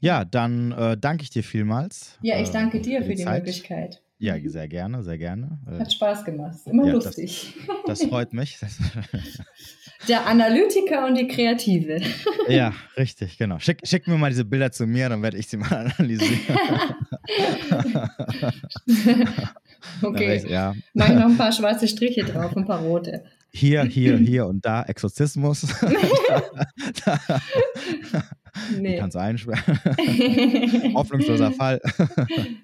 Ja, dann äh, danke ich dir vielmals. Ja, ich danke dir für die, für die Möglichkeit. Ja, sehr gerne, sehr gerne. Hat Spaß gemacht, immer ja, lustig. Das, das freut mich. Der Analytiker und die Kreative. Ja, richtig, genau. Schick, schick mir mal diese Bilder zu mir, dann werde ich sie mal analysieren. okay. Ich, ja. Mach noch ein paar schwarze Striche drauf, ein paar rote. Hier, hier, hier und da Exorzismus. da, da, Nee. Kannst einsperren. Hoffnungsloser Fall.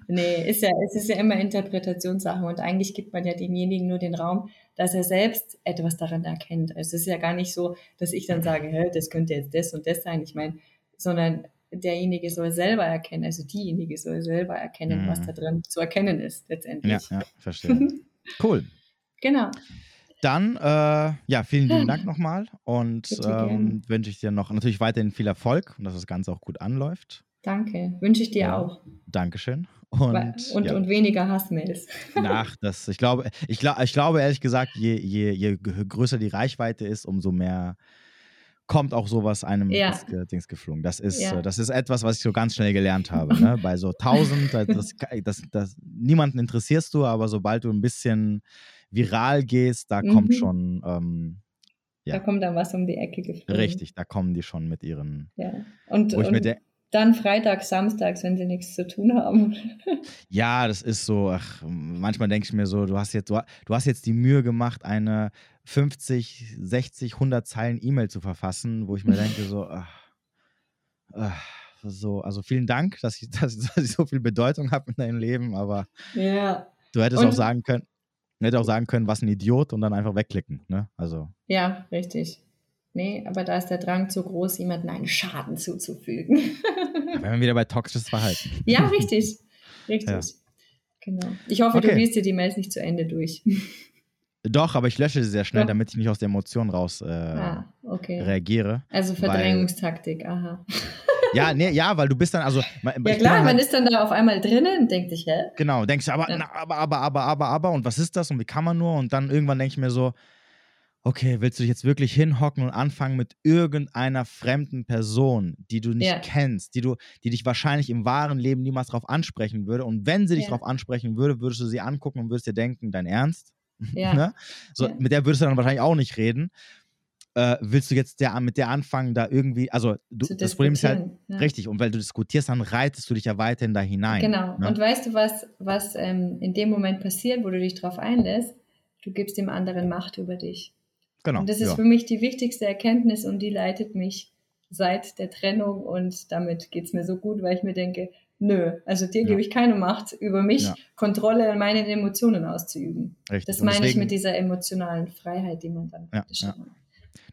nee, ist ja, es ist ja immer Interpretationssache und eigentlich gibt man ja demjenigen nur den Raum, dass er selbst etwas daran erkennt. Also es ist ja gar nicht so, dass ich dann sage, das könnte jetzt das und das sein. Ich meine, sondern derjenige soll selber erkennen, also diejenige soll selber erkennen, mhm. was da drin zu erkennen ist letztendlich. Ja, ja verstehe. cool. Genau. Dann, äh, ja, vielen lieben Dank nochmal und ähm, wünsche ich dir noch natürlich weiterhin viel Erfolg und dass das Ganze auch gut anläuft. Danke, wünsche ich dir Ja. auch. Dankeschön. Und, und, ja, und weniger Hassmails. nach, das, ich glaube, ich, glaub, ich glaube ehrlich gesagt, je, je, je größer die Reichweite ist, umso mehr kommt auch sowas einem Ja. ins Dings geflogen. Das ist, Ja. äh, das ist etwas, was ich so ganz schnell gelernt habe. Ne? Bei so 1000, das, das, das, das, niemanden interessierst du, aber sobald du ein bisschen viral gehst, da kommt Mhm. schon, ähm, Ja. Da kommt dann was um die Ecke geflogen. richtig, da kommen die schon mit ihren, Ja. Und, und dann freitags, samstags, wenn sie nichts zu tun haben. Ja, das ist so, ach, manchmal denke ich mir so, du hast jetzt, du, du hast jetzt die Mühe gemacht, eine 50, 60, 100 Zeilen E-Mail zu verfassen, wo ich mir denke so, ach, ach, so, also vielen Dank, dass ich, dass, dass ich so viel Bedeutung habe in deinem Leben, aber ja. du hättest Und- auch sagen können, du hättest auch sagen können, was ein Idiot und dann einfach wegklicken, ne? Also, Ja, richtig. Nee, aber da ist der Drang zu groß, jemandem einen Schaden zuzufügen. wenn wir wieder bei toxisches Verhalten. ja, richtig. Richtig. Ja. Genau. Ich hoffe, Okay. du liest dir die Mails nicht zu Ende durch. Doch, aber ich lösche sie sehr schnell, Doch. damit ich nicht aus der Emotion raus äh, ah, okay. reagiere. Also Verdrängungstaktik, aha. Ja, nee, ja, weil du bist dann, also, Ja klar, dann man halt, ist dann da auf einmal drinnen und denkt sich, hä? Genau, denkst du, aber, Ja. na, aber, aber, aber, aber, aber, und was ist das und wie kann man nur? Und dann irgendwann denke ich mir so, okay, willst du dich jetzt wirklich hinhocken und anfangen mit irgendeiner fremden Person, die du nicht Ja. kennst, die du, die dich wahrscheinlich im wahren Leben niemals darauf ansprechen würde? Und wenn sie dich Ja. darauf ansprechen würde, würdest du sie angucken und würdest dir denken, dein Ernst? Ja. ne? So, Ja. Mit der würdest du dann wahrscheinlich auch nicht reden. Äh, willst du jetzt der, mit der anfangen, da irgendwie, also du, das Problem ist halt, ja. richtig, und weil du diskutierst, dann reitest du dich ja weiterhin da hinein. Genau. Ne? Und weißt du, was, was ähm, in dem Moment passiert, wo du dich drauf einlässt? Du gibst dem anderen Macht über dich. genau. Und das ist ja. für mich die wichtigste Erkenntnis und die leitet mich seit der Trennung und damit geht es mir so gut, weil ich mir denke, nö, also dir Ja. gebe ich keine Macht über mich, Ja. Kontrolle an meinen Emotionen auszuüben. Richtig. Das meine ich deswegen- mit dieser emotionalen Freiheit, die man dann Ja, ja.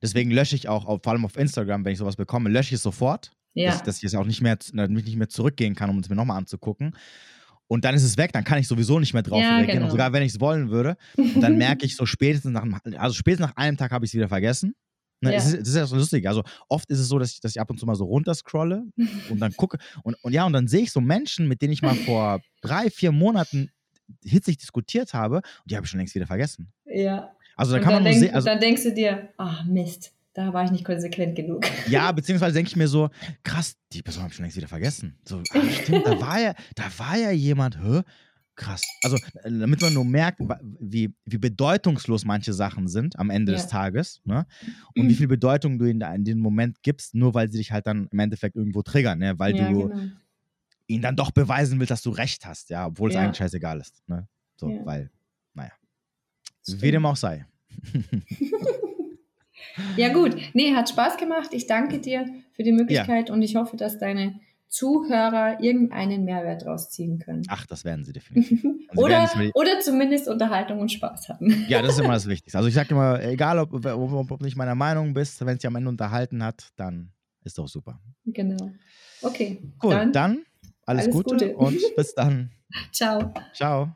Deswegen lösche ich auch, auf, vor allem auf Instagram, wenn ich sowas bekomme, lösche ich es sofort, Ja, dass, dass ich es auch nicht mehr, nicht mehr zurückgehen kann, um es mir nochmal anzugucken. Und dann ist es weg, dann kann ich sowieso nicht mehr drauf Ja, reagieren, genau. und sogar wenn ich es wollen würde. Und dann merke ich so spätestens nach, einem- also spätestens nach einem Tag habe ich es wieder vergessen. Ne, Ja. es ist, das ist ja so lustig. Also oft ist es so, dass ich, dass ich ab und zu mal so runterscrolle und dann gucke. Und, und ja, und dann sehe ich so Menschen, mit denen ich mal vor drei, vier Monaten hitzig diskutiert habe, und die habe ich schon längst wieder vergessen. ja. Also da Und kann man nur denk, sehen, also dann denkst du dir, ach Mist, da war ich nicht konsequent genug. Ja, beziehungsweise denke ich mir so, krass, die Person habe ich schon längst wieder vergessen. So, ah, stimmt, da war ja, da war ja jemand, hä? Krass. Also, damit man nur merkt, wie, wie bedeutungslos manche Sachen sind am Ende des Ja. Tages, ne? Und wie viel Bedeutung du in, in den Moment gibst, nur weil sie dich halt dann im Endeffekt irgendwo triggern, ne? Weil ja, du genau. ihnen dann doch beweisen willst, dass du recht hast, ja, obwohl es Ja. eigentlich scheißegal ist. Ne? So, weil. Stimmt. Wie dem auch sei. Ja, gut. Nee, hat Spaß gemacht. Ich danke dir für die Möglichkeit und ich hoffe, dass deine Zuhörer irgendeinen Mehrwert rausziehen können. Ach, das werden sie definitiv. Sie werden Oder, mir- oder zumindest Unterhaltung und Spaß hatten. Ja, das ist immer das Wichtigste. Also ich sage immer, egal ob, ob, ob, nicht meiner Meinung bist, wenn es dich am Ende unterhalten hat, dann ist doch super. Genau. Okay. Cool, Dann, dann, alles, alles Gute, Gute. und bis dann. ciao. Ciao.